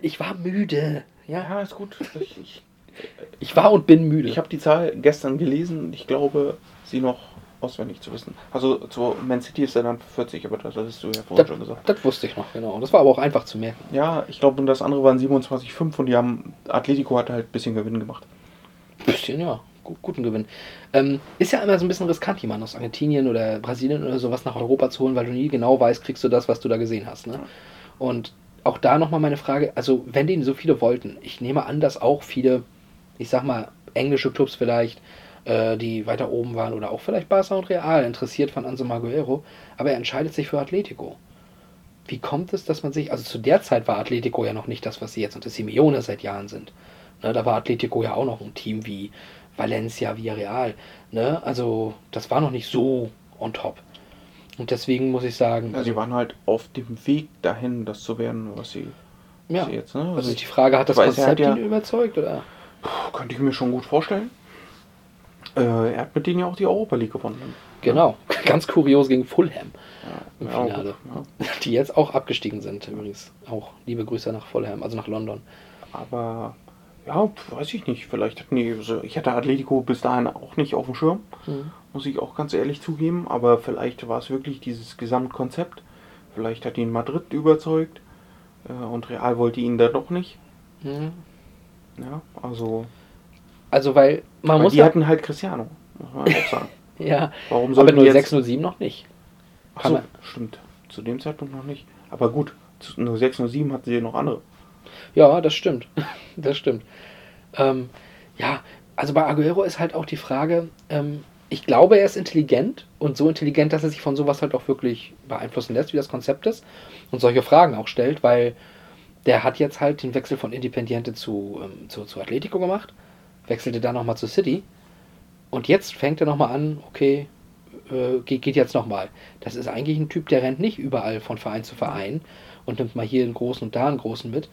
Ich war müde. Ja, Ja, ist gut. Ich, ich, ich war und bin müde. ich habe die Zahl gestern gelesen und ich glaube, sie noch auswendig zu wissen. Also zu Man City ist er dann 40, aber das hattest du ja vorhin das, schon gesagt. das wusste ich noch, genau. Das war aber auch einfach zu merken. Ja, ich glaube, und das andere waren 27,5 und die haben, Atletico hat halt ein bisschen Gewinn gemacht. Bisschen, ja. Gu- Guten Gewinn. Ähm, ist ja immer so ein bisschen riskant, jemanden aus Argentinien oder Brasilien oder sowas nach Europa zu holen, weil du nie genau weißt, kriegst du das, was du da gesehen hast. Ne? Und auch da nochmal meine Frage, also wenn den so viele wollten, ich nehme an, dass auch viele, ich sag mal, englische Clubs vielleicht, äh, die weiter oben waren oder auch vielleicht Barca und Real interessiert von Anso Maguero, aber er entscheidet sich für Atletico. Wie kommt es, dass man sich, also zu der Zeit war Atletico ja noch nicht das, was sie jetzt unter Simeone seit Jahren sind. Ne, da war Atletico ja auch noch ein Team wie Valencia, Villarreal. Ne? Also das war noch nicht so on top. Und deswegen muss ich sagen, Ja, sie waren halt auf dem Weg dahin, das zu werden, was sie, ja, was sie jetzt, ne? also die Frage, hat das Konzept ja- ihn überzeugt? Oder? Puh, könnte ich mir schon gut vorstellen. Äh, er hat mit denen ja auch die Europa League gewonnen. Genau, ganz kurios gegen Fulham im Ja, Finale. gut, ja. Die jetzt auch abgestiegen sind übrigens. Auch liebe Grüße nach Fulham, also nach London. Aber ja, weiß ich nicht. Vielleicht hatten die, ich hatte Atletico bis dahin auch nicht auf dem Schirm, Mhm. muss ich auch ganz ehrlich zugeben. Aber vielleicht war es wirklich dieses Gesamtkonzept. Vielleicht hat ihn Madrid überzeugt äh, und Real wollte ihn dann doch nicht. Mhm. Ja, also Also weil man weil muss die hatten halt Cristiano, muss man auch sagen. ja, Warum aber sollten die jetzt 0607 noch nicht. Achso, Kann stimmt. Zu dem Zeitpunkt noch nicht. Aber gut, zu- nur 6, nur 7 hatten sie noch andere. Ja, das stimmt. Das stimmt. Ähm, ja, also bei Aguero ist halt auch die Frage, ähm, ich glaube, er ist intelligent und so intelligent, dass er sich von sowas halt auch wirklich beeinflussen lässt, wie das Konzept ist und solche Fragen auch stellt, weil der hat jetzt halt den Wechsel von Independiente zu, ähm, zu, zu Atletico gemacht, wechselte dann nochmal zu City und jetzt fängt er nochmal an, okay, äh, geht, geht jetzt nochmal. Das ist eigentlich ein Typ, der rennt nicht überall von Verein zu Verein und nimmt mal hier einen großen und da einen großen mit.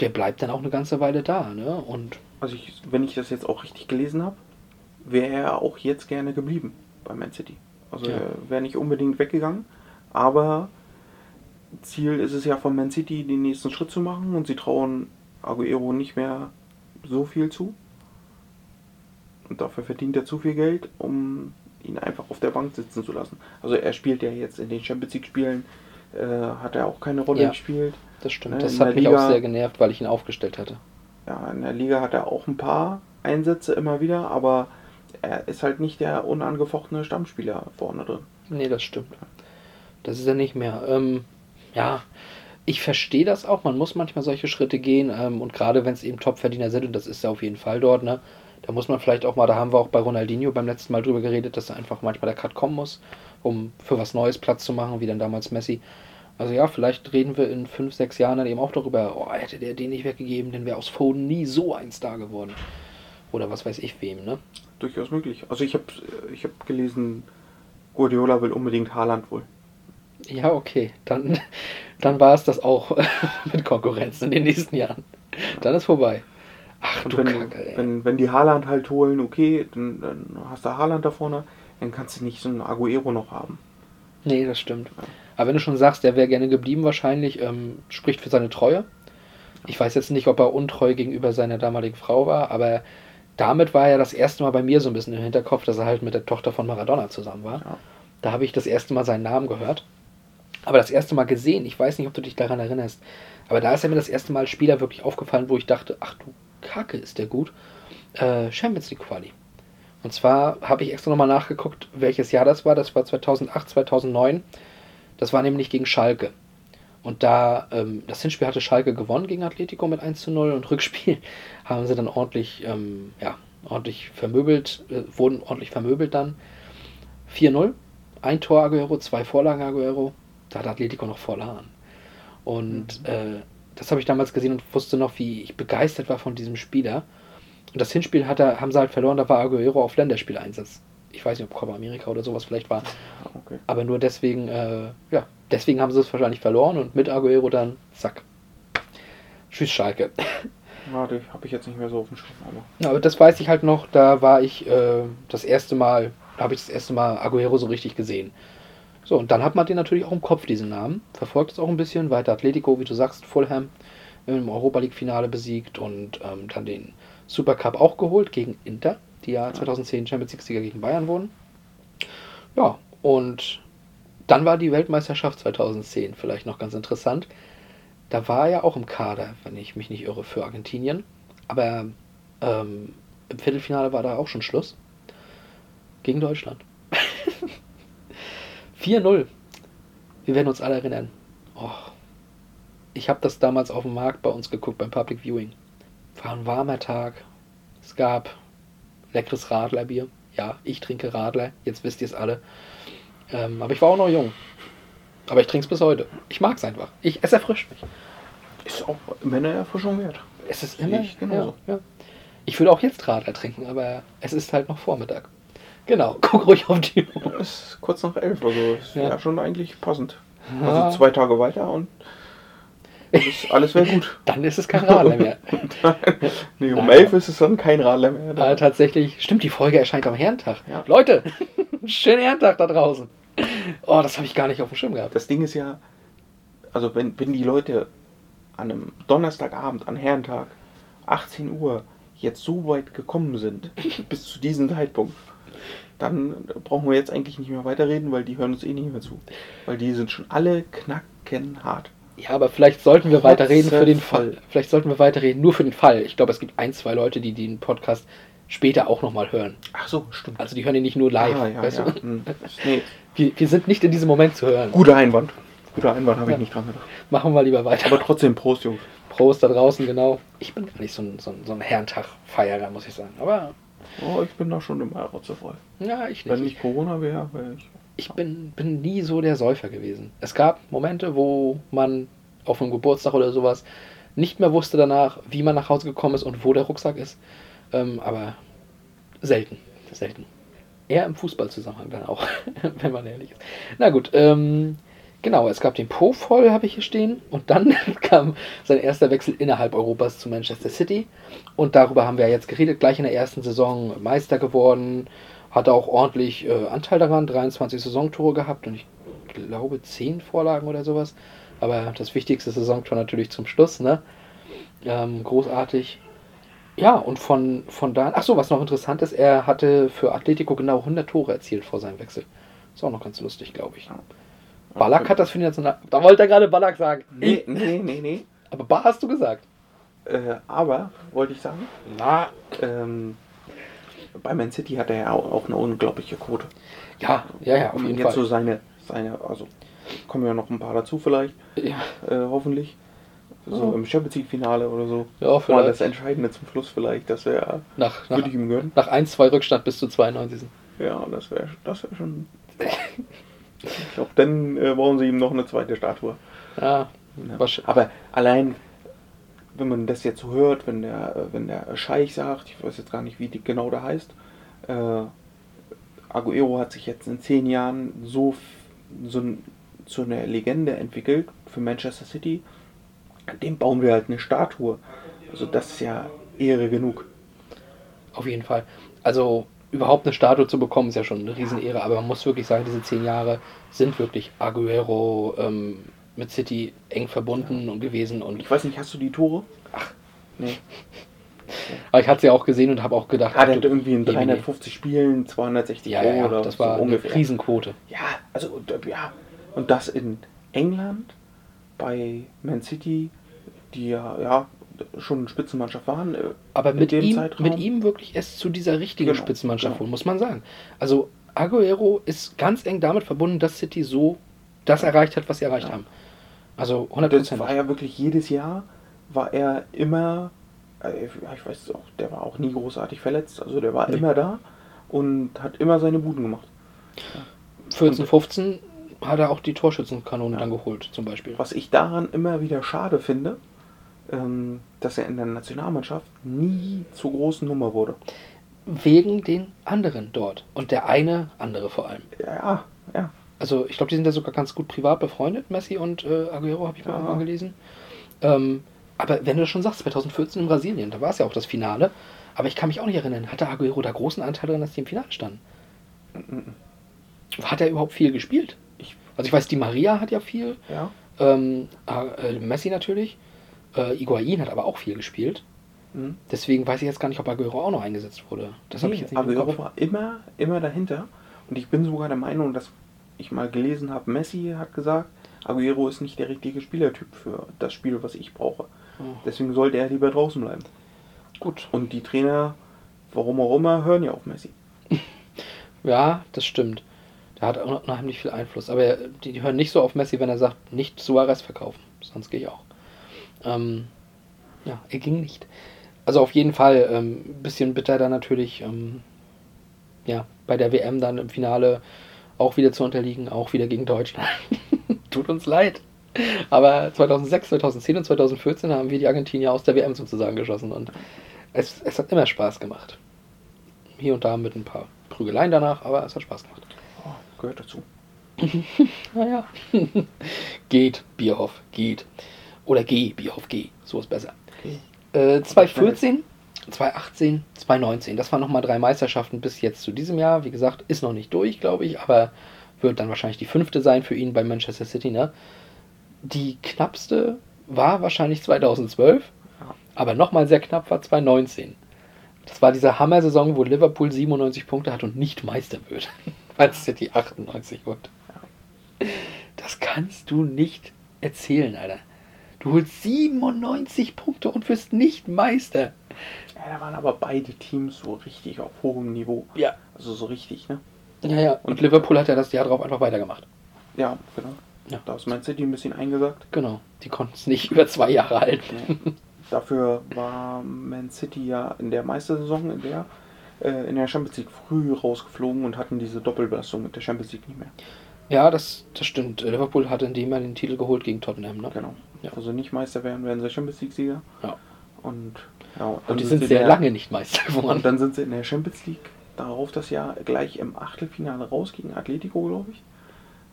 Der bleibt dann auch eine ganze Weile da, ne? Und Also ich, wenn ich das jetzt auch richtig gelesen habe, wäre er auch jetzt gerne geblieben bei Man City. Also Ja. er wäre nicht unbedingt weggegangen, aber Ziel ist es ja von Man City, den nächsten Schritt zu machen und sie trauen Aguero nicht mehr so viel zu. Und dafür verdient er zu viel Geld, um ihn einfach auf der Bank sitzen zu lassen. Also er spielt ja jetzt in den Champions League Spielen, äh, hat er auch keine Rolle Ja. gespielt. das stimmt. Ne, das in hat mich Liga- auch sehr genervt, weil ich ihn aufgestellt hatte. Ja, in der Liga hat er auch ein paar Einsätze immer wieder, aber er ist halt nicht der unangefochtene Stammspieler vorne drin. Nee, das stimmt. Das ist er nicht mehr. Ähm, ja, ich verstehe das auch. Man muss manchmal solche Schritte gehen. Ähm, und gerade wenn es eben Topverdiener sind, und das ist ja auf jeden Fall dort, ne? Da muss man vielleicht auch mal, da haben wir auch bei Ronaldinho beim letzten Mal drüber geredet, dass da einfach manchmal der Cut kommen muss, um für was Neues Platz zu machen, wie dann damals Messi. Also ja, vielleicht reden wir in fünf, sechs Jahren dann eben auch darüber, oh, hätte der den nicht weggegeben, dann wäre aus Foden nie so ein Star geworden. Oder was weiß ich wem, ne? Durchaus möglich. Also ich habe ich hab gelesen, Guardiola will unbedingt Haaland wohl. Ja, okay. Dann dann war es das auch mit Konkurrenz in den nächsten Jahren. Dann ist vorbei. Ach Und du wenn, Kacke, ey. wenn, wenn die Haaland halt holen, okay, dann, dann hast du Haaland da vorne, dann kannst du nicht so einen Aguero noch haben. Nee, das stimmt. Aber wenn du schon sagst, der wäre gerne geblieben wahrscheinlich, ähm, spricht für seine Treue. Ich weiß jetzt nicht, ob er untreu gegenüber seiner damaligen Frau war, aber damit war er das erste Mal bei mir so ein bisschen im Hinterkopf, dass er halt mit der Tochter von Maradona zusammen war. Ja. Da habe ich das erste Mal seinen Namen gehört. Aber das erste Mal gesehen, ich weiß nicht, ob du dich daran erinnerst, aber da ist er mir das erste Mal Spieler wirklich aufgefallen, wo ich dachte, ach du Kacke, ist der gut. Äh, Champions League Quali. Und zwar habe ich extra nochmal nachgeguckt, welches Jahr das war. Das war 2008, 2009. Das war nämlich gegen Schalke. Und da, ähm, das Hinspiel hatte Schalke gewonnen gegen Atletico mit 1 zu 0 und Rückspiel haben sie dann ordentlich, ähm, ja, ordentlich vermöbelt, äh, wurden ordentlich vermöbelt dann. 4-0, ein Tor Aguero, zwei Vorlagen Aguero, da hat Atletico noch verloren. Und äh, das habe ich damals gesehen und wusste noch, wie ich begeistert war von diesem Spieler. Und das Hinspiel hat er, haben sie halt verloren, da war Aguero auf Länderspieleinsatz. Ich weiß nicht, ob Copa America oder sowas vielleicht war. Okay. Aber nur deswegen, äh, ja, deswegen haben sie es wahrscheinlich verloren und mit Aguero dann, zack. Tschüss, Schalke. Die habe ich jetzt nicht mehr so auf dem Schirm, aber. Ja, aber das weiß ich halt noch, da war ich äh, das erste Mal, da habe ich das erste Mal Aguero so richtig gesehen. So, und dann hat man den natürlich auch im Kopf, diesen Namen. Verfolgt es auch ein bisschen. Weiter Atletico, wie du sagst, Fulham im Europa League-Finale besiegt und ähm, dann den Supercup auch geholt gegen Inter, die ja 2010 Champions League-Sieger gegen Bayern wurden. Ja, und dann war die Weltmeisterschaft 2010 vielleicht noch ganz interessant. Da war er ja auch im Kader, wenn ich mich nicht irre, für Argentinien. Aber ähm, im Viertelfinale war da auch schon Schluss. Gegen Deutschland. 4-0. Wir werden uns alle erinnern. Oh. Ich habe das damals auf dem Markt bei uns geguckt, beim Public Viewing. War ein warmer Tag. Es gab leckeres Radlerbier. Ja, ich trinke Radler. Jetzt wisst ihr es alle. Ähm, aber ich war auch noch jung. Aber ich trinke es bis heute. Ich mag es einfach. Ich, es erfrischt mich. Ist auch Männererfrischung wert. Es ist immer. ich genauso. Ja, ja. Ich würde auch jetzt Radler trinken, aber es ist halt noch Vormittag. Genau, guck ruhig auf die Uhr. Es ist kurz nach elf, also ist Ja. ja. schon eigentlich passend. Ja. Also zwei Tage weiter und alles, alles wäre gut. Dann ist es kein Radler mehr. nee, um elf ist es dann kein Radler mehr. Aber tatsächlich, stimmt, die Folge erscheint am Herrentag. Ja. Leute, schönen Herrentag da draußen. Oh, das habe ich gar nicht auf dem Schirm gehabt. Das Ding ist ja, also wenn, wenn die Leute an einem Donnerstagabend, an Herrentag, 18 Uhr, jetzt so weit gekommen sind, bis zu diesem Zeitpunkt, dann brauchen wir jetzt eigentlich nicht mehr weiterreden, weil die hören uns eh nicht mehr zu. Weil die sind schon alle knackenhart. Ja, aber vielleicht sollten wir weiterreden für den Fall. Vielleicht sollten wir weiterreden nur für den Fall. Ich glaube, es gibt ein, zwei Leute, die den Podcast später auch nochmal hören. Ach so, stimmt. Also die hören ihn nicht nur live. Ah, ja, weißt ja. du? Hm. Nee, Wir, wir sind nicht in diesem Moment zu hören. guter Einwand. Guter Einwand, habe Ja. ich nicht dran gedacht. Machen wir lieber weiter. Aber trotzdem, Prost, Jungs. Prost da draußen, genau. Ich bin gar nicht so ein, so ein, so ein Herrentag-Feierer, muss ich sagen. Aber Oh, ich bin da schon immer rotzevoll. ja, ich Wenn nicht. nicht Corona wäre, wäre ich. Ich bin, bin nie so der Säufer gewesen. Es gab Momente, wo man auf einem Geburtstag oder sowas nicht mehr wusste danach, wie man nach Hause gekommen ist und wo der Rucksack ist. Ähm, aber selten. Selten. Eher im Fußballzusammenhang dann auch, wenn man ehrlich ist. Na gut, ähm, genau, es gab den Po voll, habe ich hier stehen. Und dann kam sein erster Wechsel innerhalb Europas zu Manchester City. Und darüber haben wir ja jetzt geredet. Gleich in der ersten Saison Meister geworden. Hatte auch ordentlich äh, Anteil daran. 23 Saisontore gehabt und ich glaube 10 Vorlagen oder sowas. Aber das wichtigste Saisontor natürlich zum Schluss, ne? Ähm, großartig. Ja, und von, von da, ach so, was noch interessant ist, er hatte für Atletico genau 100 Tore erzielt vor seinem Wechsel. Ist auch noch ganz lustig, glaube ich. Ballack hat das für die National... Da wollte er gerade Ballack sagen. Nee, nee, nee, nee. Aber Bar hast du gesagt. Äh, aber, wollte ich sagen, Na. ähm, bei Man City hat er ja auch, eine unglaubliche Quote. Ja, ja, ja, auf Und jeden jetzt so Fall. seine, seine, also kommen ja noch ein paar dazu vielleicht, Ja, äh, hoffentlich. So Ja. im Champions League Finale oder so. ja Mal vielleicht. das Entscheidende zum Schluss vielleicht, das wäre, Nach, nach, würde ich ihm gönnen. nach 1, 2 Rückstand bis zu 92. Ja, das wäre das wär schon. ich glaube, dann äh, brauchen sie ihm noch eine zweite Statue. Ja, Ja. Aber allein, wenn man das jetzt so hört, wenn der, äh, wenn der Scheich sagt, ich weiß jetzt gar nicht, wie die genau der heißt, äh, Aguero hat sich jetzt in zehn Jahren so, so, zu einer Legende entwickelt für Manchester City, dem bauen wir halt eine Statue. Also das ist ja Ehre genug. Auf jeden Fall. Also überhaupt eine Statue zu bekommen, ist ja schon eine Riesenehre, aber man muss wirklich sagen, diese zehn Jahre sind wirklich Aguero ähm, mit City eng verbunden und gewesen. Und Ich weiß nicht, hast du die Tore? Ach, nee. aber ich hatte sie ja auch gesehen und habe auch gedacht, Ah, der hat irgendwie in Emine. 350 Spielen 260 Ja, Tore ja, oder das war so eine ungefähr. Riesenquote. Ja, also äh, ja, und das in England bei Man City, die ja, ja schon eine Spitzenmannschaft waren. äh, Aber mit dem ihm, Zeitraum. mit ihm wirklich erst zu dieser richtigen Genau, Spitzenmannschaft genau. holen, muss man sagen. Also Aguero ist ganz eng damit verbunden, dass City so das erreicht hat, was sie erreicht Ja. haben. Also Das 100%. war ja wirklich jedes Jahr, war er immer, äh, ja, ich weiß es auch, der war auch nie großartig verletzt. Also der war Nee. immer da und hat immer seine Buden gemacht. 14, 15 hat er auch die Torschützenkanone Ja. dann geholt, zum Beispiel. Was ich daran immer wieder schade finde, ähm, dass er in der Nationalmannschaft nie zur großen Nummer wurde. Wegen den anderen dort. Und der eine andere vor allem. Ja, ja. Also ich glaube, die sind ja sogar ganz gut privat befreundet, Messi und äh, Aguero, habe ich mal Ja. irgendwann gelesen. Ähm, aber wenn du das schon sagst, 2014 in Brasilien, da war es ja auch das Finale. Aber ich kann mich auch nicht erinnern, hatte Aguero da großen Anteil daran, dass die im Finale standen? Hat er überhaupt viel gespielt? Ich- also ich weiß, die Maria hat ja viel, ja. ähm, äh, Messi natürlich, äh, Higuain hat aber auch viel gespielt. Mhm. Deswegen weiß ich jetzt gar nicht, ob Aguero auch noch eingesetzt wurde. Das habe ich jetzt nicht im Aguero Kopf. war immer, immer dahinter. Und ich bin sogar der Meinung, dass ich mal gelesen habe, Messi hat gesagt, Aguero ist nicht der richtige Spielertyp für das Spiel, was ich brauche. Oh. Deswegen sollte er lieber draußen bleiben. Gut. Und die Trainer, warum auch immer, hören ja auf Messi. Ja, das stimmt. Der hat un- unheimlich viel Einfluss. Aber die, die hören nicht so auf Messi, wenn er sagt, nicht Suarez verkaufen. Sonst gehe ich auch. Ähm, ja, er ging nicht. Also auf jeden Fall ein ähm, bisschen bitter dann natürlich, ähm, ja, bei der WM dann im Finale auch wieder zu unterliegen, auch wieder gegen Deutschland. Tut uns leid. Aber 2006, 2010 und 2014 haben wir die Argentinier aus der WM sozusagen geschossen und es, es hat immer Spaß gemacht. Hier und da mit ein paar Prügeleien danach, aber es hat Spaß gemacht. Oh, gehört dazu. Naja. geht, Bierhoff, geht. Oder geh, Bierhoff, geh. So ist besser. Okay. Äh, 2014, 2018, 2019. Das waren nochmal drei Meisterschaften bis jetzt zu diesem Jahr. Wie gesagt, ist noch nicht durch, glaube ich, aber wird dann wahrscheinlich die fünfte sein für ihn bei Manchester City. Ne? Die knappste war wahrscheinlich 2012, Ja. aber nochmal sehr knapp war 2019. Das war diese Hammer-Saison, wo Liverpool 97 Punkte hat und nicht Meister wird, weil City 98 wird. Das kannst du nicht erzählen, Alter. Du holst 97 Punkte und wirst nicht Meister. Ja, da waren aber beide Teams so richtig auf hohem Niveau. Ja. Also so richtig, ne? Ja, ja. Und Liverpool hat ja das Jahr drauf einfach weitergemacht. Ja, genau. Ja. Da ist Man City ein bisschen eingesagt. Genau. Die konnten es nicht über zwei Jahre halten. Nee. Dafür war Man City ja in der Meistersaison, in der äh, in der Champions League früh rausgeflogen und hatten diese Doppelbelastung mit der Champions League nicht mehr. Ja, das, das stimmt. Liverpool hatte in dem Jahr den Titel geholt gegen Tottenham, ne? Genau. Ja. Also nicht Meister werden, werden sie Champions League Sieger. Ja. Und ja, und Und die sind in sehr der- lange nicht Meister Und geworden. dann sind sie in der Champions League darauf das Jahr gleich im Achtelfinale raus gegen Atletico, glaube ich.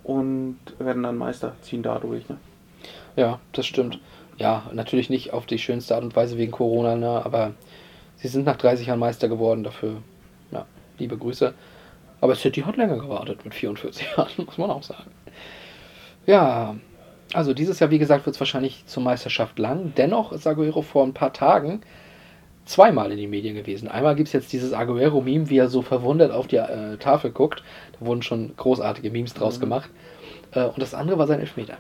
Und werden dann Meister, ziehen dadurch. Ne? Ja, das stimmt. Ja, natürlich nicht auf die schönste Art und Weise wegen Corona, ne? aber sie sind nach 30 Jahren Meister geworden. Dafür, ja, liebe Grüße. Aber City hat länger gewartet mit 44 Jahren, muss man auch sagen. Ja, also dieses Jahr, wie gesagt, wird es wahrscheinlich zur Meisterschaft lang. Dennoch ist Aguero vor ein paar Tagen zweimal in die Medien gewesen. Einmal gibt es jetzt dieses Aguero-Meme, wie er so verwundert auf die äh, Tafel guckt. Da wurden schon großartige Memes draus gemacht. Äh, und das andere war sein Elfmeter.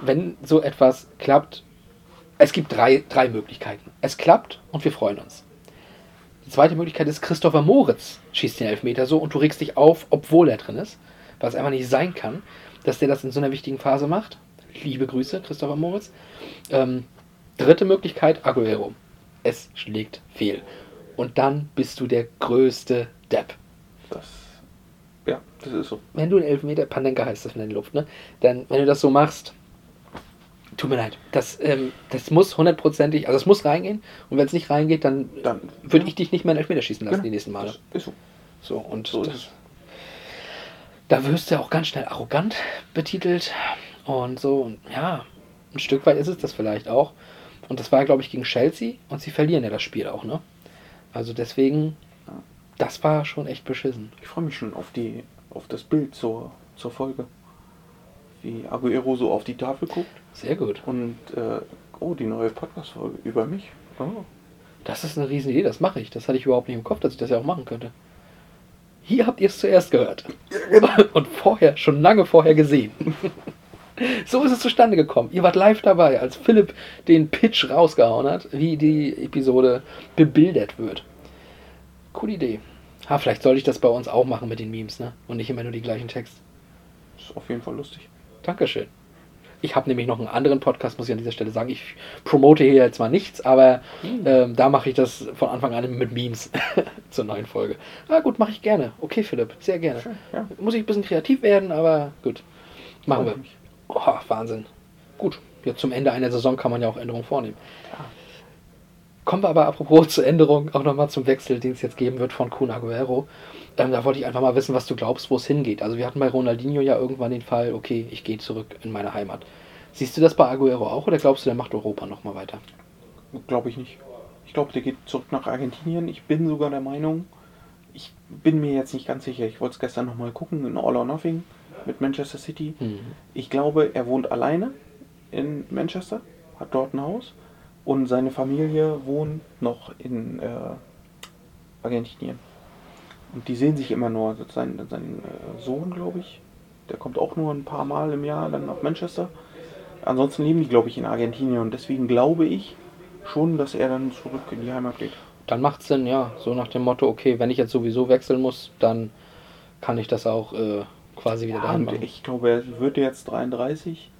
Wenn so etwas klappt, es gibt drei, drei Möglichkeiten. Es klappt und wir freuen uns. Die zweite Möglichkeit ist, Christopher Moritz schießt den Elfmeter so und du regst dich auf, obwohl er drin ist. Was einfach nicht sein kann, dass der das in so einer wichtigen Phase macht. Liebe Grüße, Christopher Moritz. Ähm, dritte Möglichkeit, Aguero. Es schlägt fehl. Und dann bist du der größte Depp. Das, ja, das ist so. Wenn du einen Elfmeter, Panenka heißt das in der Luft, ne? Dann, wenn du das so machst, tut mir leid. Das, ähm, das muss hundertprozentig, also es muss reingehen. Und wenn es nicht reingeht, dann, Dann würde ich dich nicht mehr einen Elfmeter schießen lassen Ja, die nächsten Male. Das ist so. So, und So ist das, es. da wirst du ja auch ganz schnell arrogant betitelt und so. Und ja, ein Stück weit ist es das vielleicht auch. Und das war, glaube ich, gegen Chelsea und sie verlieren ja das Spiel auch, ne? Also deswegen, das war schon echt beschissen. Ich freue mich schon auf die auf das Bild zur, zur Folge. Wie Aguero so auf die Tafel guckt Sehr gut. und äh, oh, die neue Podcast-Folge über mich. Oh. Das ist eine riesen Idee, das mache ich. Das hatte ich überhaupt nicht im Kopf, dass ich das ja auch machen könnte. Hier habt ihr es zuerst gehört. Und vorher, schon lange vorher gesehen. So ist es zustande gekommen. Ihr wart live dabei, als Philipp den Pitch rausgehauen hat, wie die Episode bebildert wird. Coole Idee. Ha, vielleicht sollte ich das bei uns auch machen mit den Memes, ne? Und nicht immer nur die gleichen Texte. Ist auf jeden Fall lustig. Dankeschön. Ich habe nämlich noch einen anderen Podcast, muss ich an dieser Stelle sagen. Ich promote hier jetzt mal nichts, aber ähm, da mache ich das von Anfang an mit Memes zur neuen Folge. Ah, gut, mache ich gerne. Okay, Philipp, sehr gerne. ja. Muss ich ein bisschen kreativ werden, aber gut. Machen wir. mich. Oh, Wahnsinn. Gut, jetzt zum Ende einer Saison kann man ja auch Änderungen vornehmen. Kommen wir aber apropos zur Änderung auch nochmal zum Wechsel, den es jetzt geben wird von Kun Aguero. Ähm, da wollte ich einfach mal wissen, was du glaubst, wo es hingeht. Also wir hatten bei Ronaldinho ja irgendwann den Fall, okay, ich gehe zurück in meine Heimat. Siehst du das bei Aguero auch oder glaubst du, der macht Europa nochmal weiter? Glaube ich nicht. Ich glaube, der geht zurück nach Argentinien. Ich bin sogar der Meinung, ich bin mir jetzt nicht ganz sicher. Ich wollte es gestern nochmal gucken in All or Nothing mit Manchester City. Mhm. Ich glaube, er wohnt alleine in Manchester, hat dort ein Haus und seine Familie wohnt noch in äh, Argentinien. Und die sehen sich immer nur. Sein, sein äh, Sohn, glaube ich, der kommt auch nur ein paar Mal im Jahr dann nach Manchester. Ansonsten leben die, glaube ich, in Argentinien und deswegen glaube ich schon, dass er dann zurück in die Heimat geht. Dann macht es Sinn, ja, so nach dem Motto, okay, wenn ich jetzt sowieso wechseln muss, dann kann ich das auch äh, quasi wieder Ja, machen. ich glaube, er wird jetzt 33.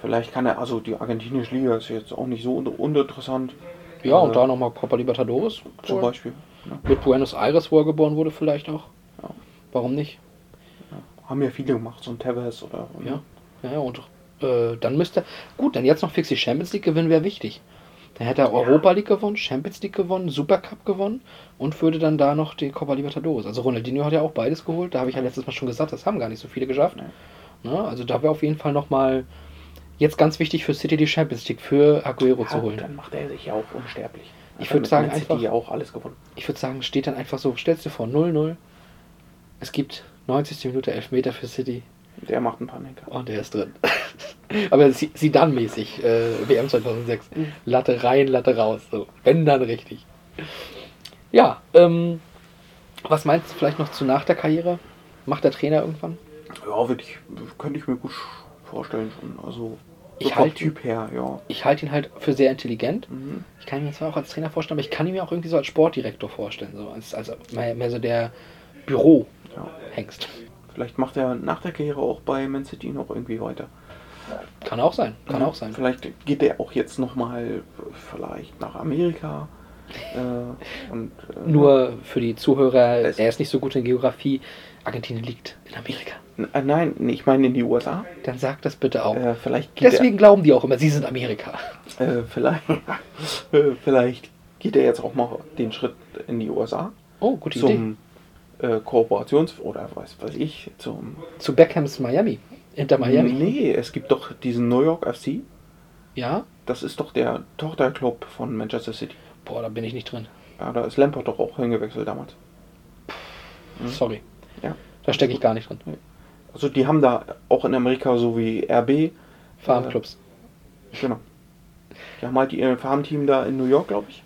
Vielleicht kann er, also die argentinische Liga ist jetzt auch nicht so un uninteressant. Ja, und Äh, da nochmal Copa Libertadores. Zum wohl. Beispiel. Ja. Mit Buenos Aires, wo er geboren wurde, vielleicht auch. Ja. Warum nicht? Haben ja viele gemacht, so ein Tevez oder. Ja. Ja, ja, und äh, dann müsste. Gut, dann jetzt noch fix die Champions League gewinnen, wäre wichtig. Dann hätte er Europa League gewonnen, Champions League gewonnen, Supercup gewonnen und würde dann da noch die Copa Libertadores. Also Ronaldinho hat ja auch beides geholt. Da habe ich ja letztes Mal schon gesagt, das haben gar nicht so viele geschafft. Ne? Also da wäre auf jeden Fall nochmal jetzt ganz wichtig für City die Champions League für Aguero zu Ja, holen. dann macht er sich ja auch unsterblich. Ich Hat würd mit sagen, City einfach- ja auch alles gewonnen. Ich würde sagen, steht dann einfach so, stellst dir vor 0-0. Es gibt 90. Minute Elfmeter für City Der macht ein paar Lenker. und der ist drin. Aber sie, dann mäßig, äh, WM 2006. Latte rein, Latte raus. So. Wenn dann richtig. Ja, ähm, was meinst du vielleicht noch zu nach der Karriere? Macht der Trainer irgendwann? Ja, würde ich, könnte ich mir gut vorstellen schon. Also, Ich so halte- Typ her, ja. Ich halte ihn halt für sehr intelligent. Mhm. Ich kann ihn mir zwar auch als Trainer vorstellen, aber ich kann ihn mir auch irgendwie so als Sportdirektor vorstellen. So als, als mehr, mehr so der Büro-Hengst. Ja. Vielleicht macht er nach der Karriere auch bei Man City noch irgendwie weiter. Kann auch sein, kann auch sein. Vielleicht geht er auch jetzt nochmal vielleicht nach Amerika. Äh, und, äh, Nur für die Zuhörer, er ist nicht so gut in Geografie. Argentinien liegt in Amerika. N- äh, Nein, ich meine in die USA. Dann sagt das bitte auch. Äh, vielleicht Deswegen glauben die auch immer, sie sind Amerika. er, äh, vielleicht, äh, vielleicht geht er jetzt auch mal den Schritt in die USA Oh, gute Idee. Äh, Kooperations- oder was weiß ich, zum Zu Beckhams Miami. Inter Miami. Nee, es gibt doch diesen New York FC. Ja? Das ist doch der Tochterclub von Manchester City. Boah, da bin ich nicht drin. Ja, da ist Lampard doch auch hingewechselt damals. Sorry. Ja. Da stecke ich gar nicht drin. Also die haben da auch in Amerika so wie RB, Farmclubs. genau. Die haben halt ihr Farmteam da in New York, glaube ich.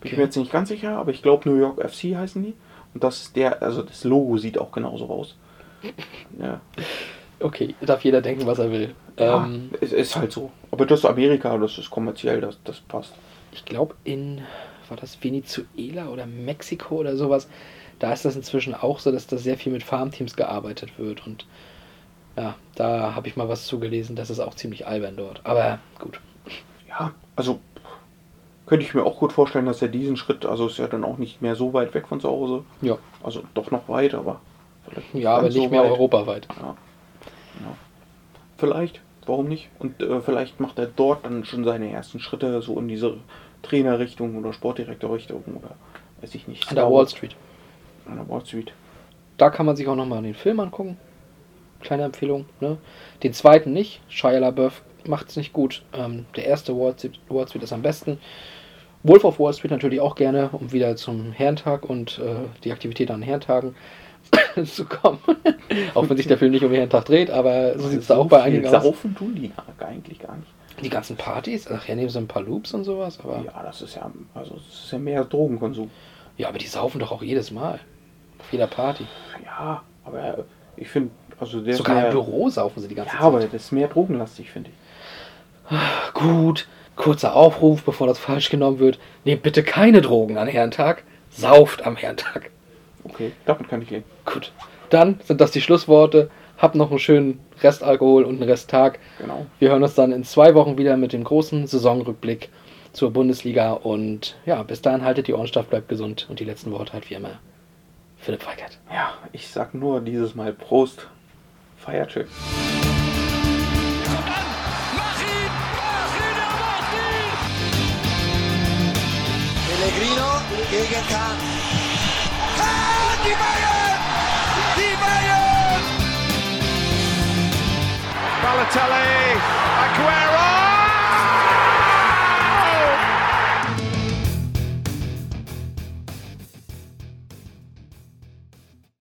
Bin ich Okay. mir jetzt nicht ganz sicher, aber ich glaube New York FC heißen die. Und das ist der, also das Logo sieht auch genauso aus. Ja, Okay, darf jeder denken, was er will. ja Ähm, es ist halt so. Aber das ist Amerika, das ist kommerziell, das, das passt. ich glaube in, war das Venezuela oder Mexiko oder sowas, da ist das inzwischen auch so, dass da sehr viel mit Farmteams gearbeitet wird und ja, da habe ich mal was zugelesen, das ist auch ziemlich albern dort. Aber gut. Ja, also könnte ich mir auch gut vorstellen, dass er diesen Schritt, also ist ja dann auch nicht mehr so weit weg von zu Hause. Ja, Also doch noch weit, aber vielleicht ja aber nicht so mehr weit. europaweit. Ja. ja. Vielleicht, warum nicht? Und äh, vielleicht macht er dort dann schon seine ersten Schritte so in diese Trainerrichtung oder Sportdirektorrichtung oder weiß ich nicht. An der. Wall Street. An der Wall Street. Da kann man sich auch nochmal den Film angucken. Kleine Empfehlung. Ne? Den zweiten nicht. Shia LaBeouf macht es nicht gut. Ähm, der erste Wall Street, Wall Street ist am besten. Wolf of Wall Street natürlich auch gerne, um wieder zum Herrentag und äh, die Aktivität an Herrentagen zu kommen. auch wenn sich der Film nicht um den Herrentag dreht, aber so sieht es da auch bei einigen aus. Saufen tun die eigentlich gar nicht. Die ganzen Partys, ach ja, nehmen sie ein paar Loops und sowas, aber ja. Ja, das ist ja, also das ist ja mehr Drogenkonsum. aber die saufen doch auch jedes Mal. Auf jeder Party. Ja, aber ich finde, also der Sogar mehr, im Büro saufen sie die ganze Ja, aber Zeit. das ist mehr drogenlastig, finde ich. Gut, kurzer Aufruf, bevor das falsch genommen wird. Nehmt bitte keine Drogen an Herrentag. Sauft am Herrentag. Okay, damit kann ich leben. Gut. Dann sind das die Schlussworte. Habt noch einen schönen Restalkohol und einen Resttag. Genau. Wir hören uns dann in zwei Wochen wieder mit dem großen Saisonrückblick zur Bundesliga. Und ja, bis dahin haltet die Ohrenstaff, bleibt gesund. Und die letzten Worte halt wie immer. Philipp Weigert. Ja, ich sag nur dieses Mal Prost. Feiert schön. Gegen Kahn. Ah, die! Balotelli, Aguero!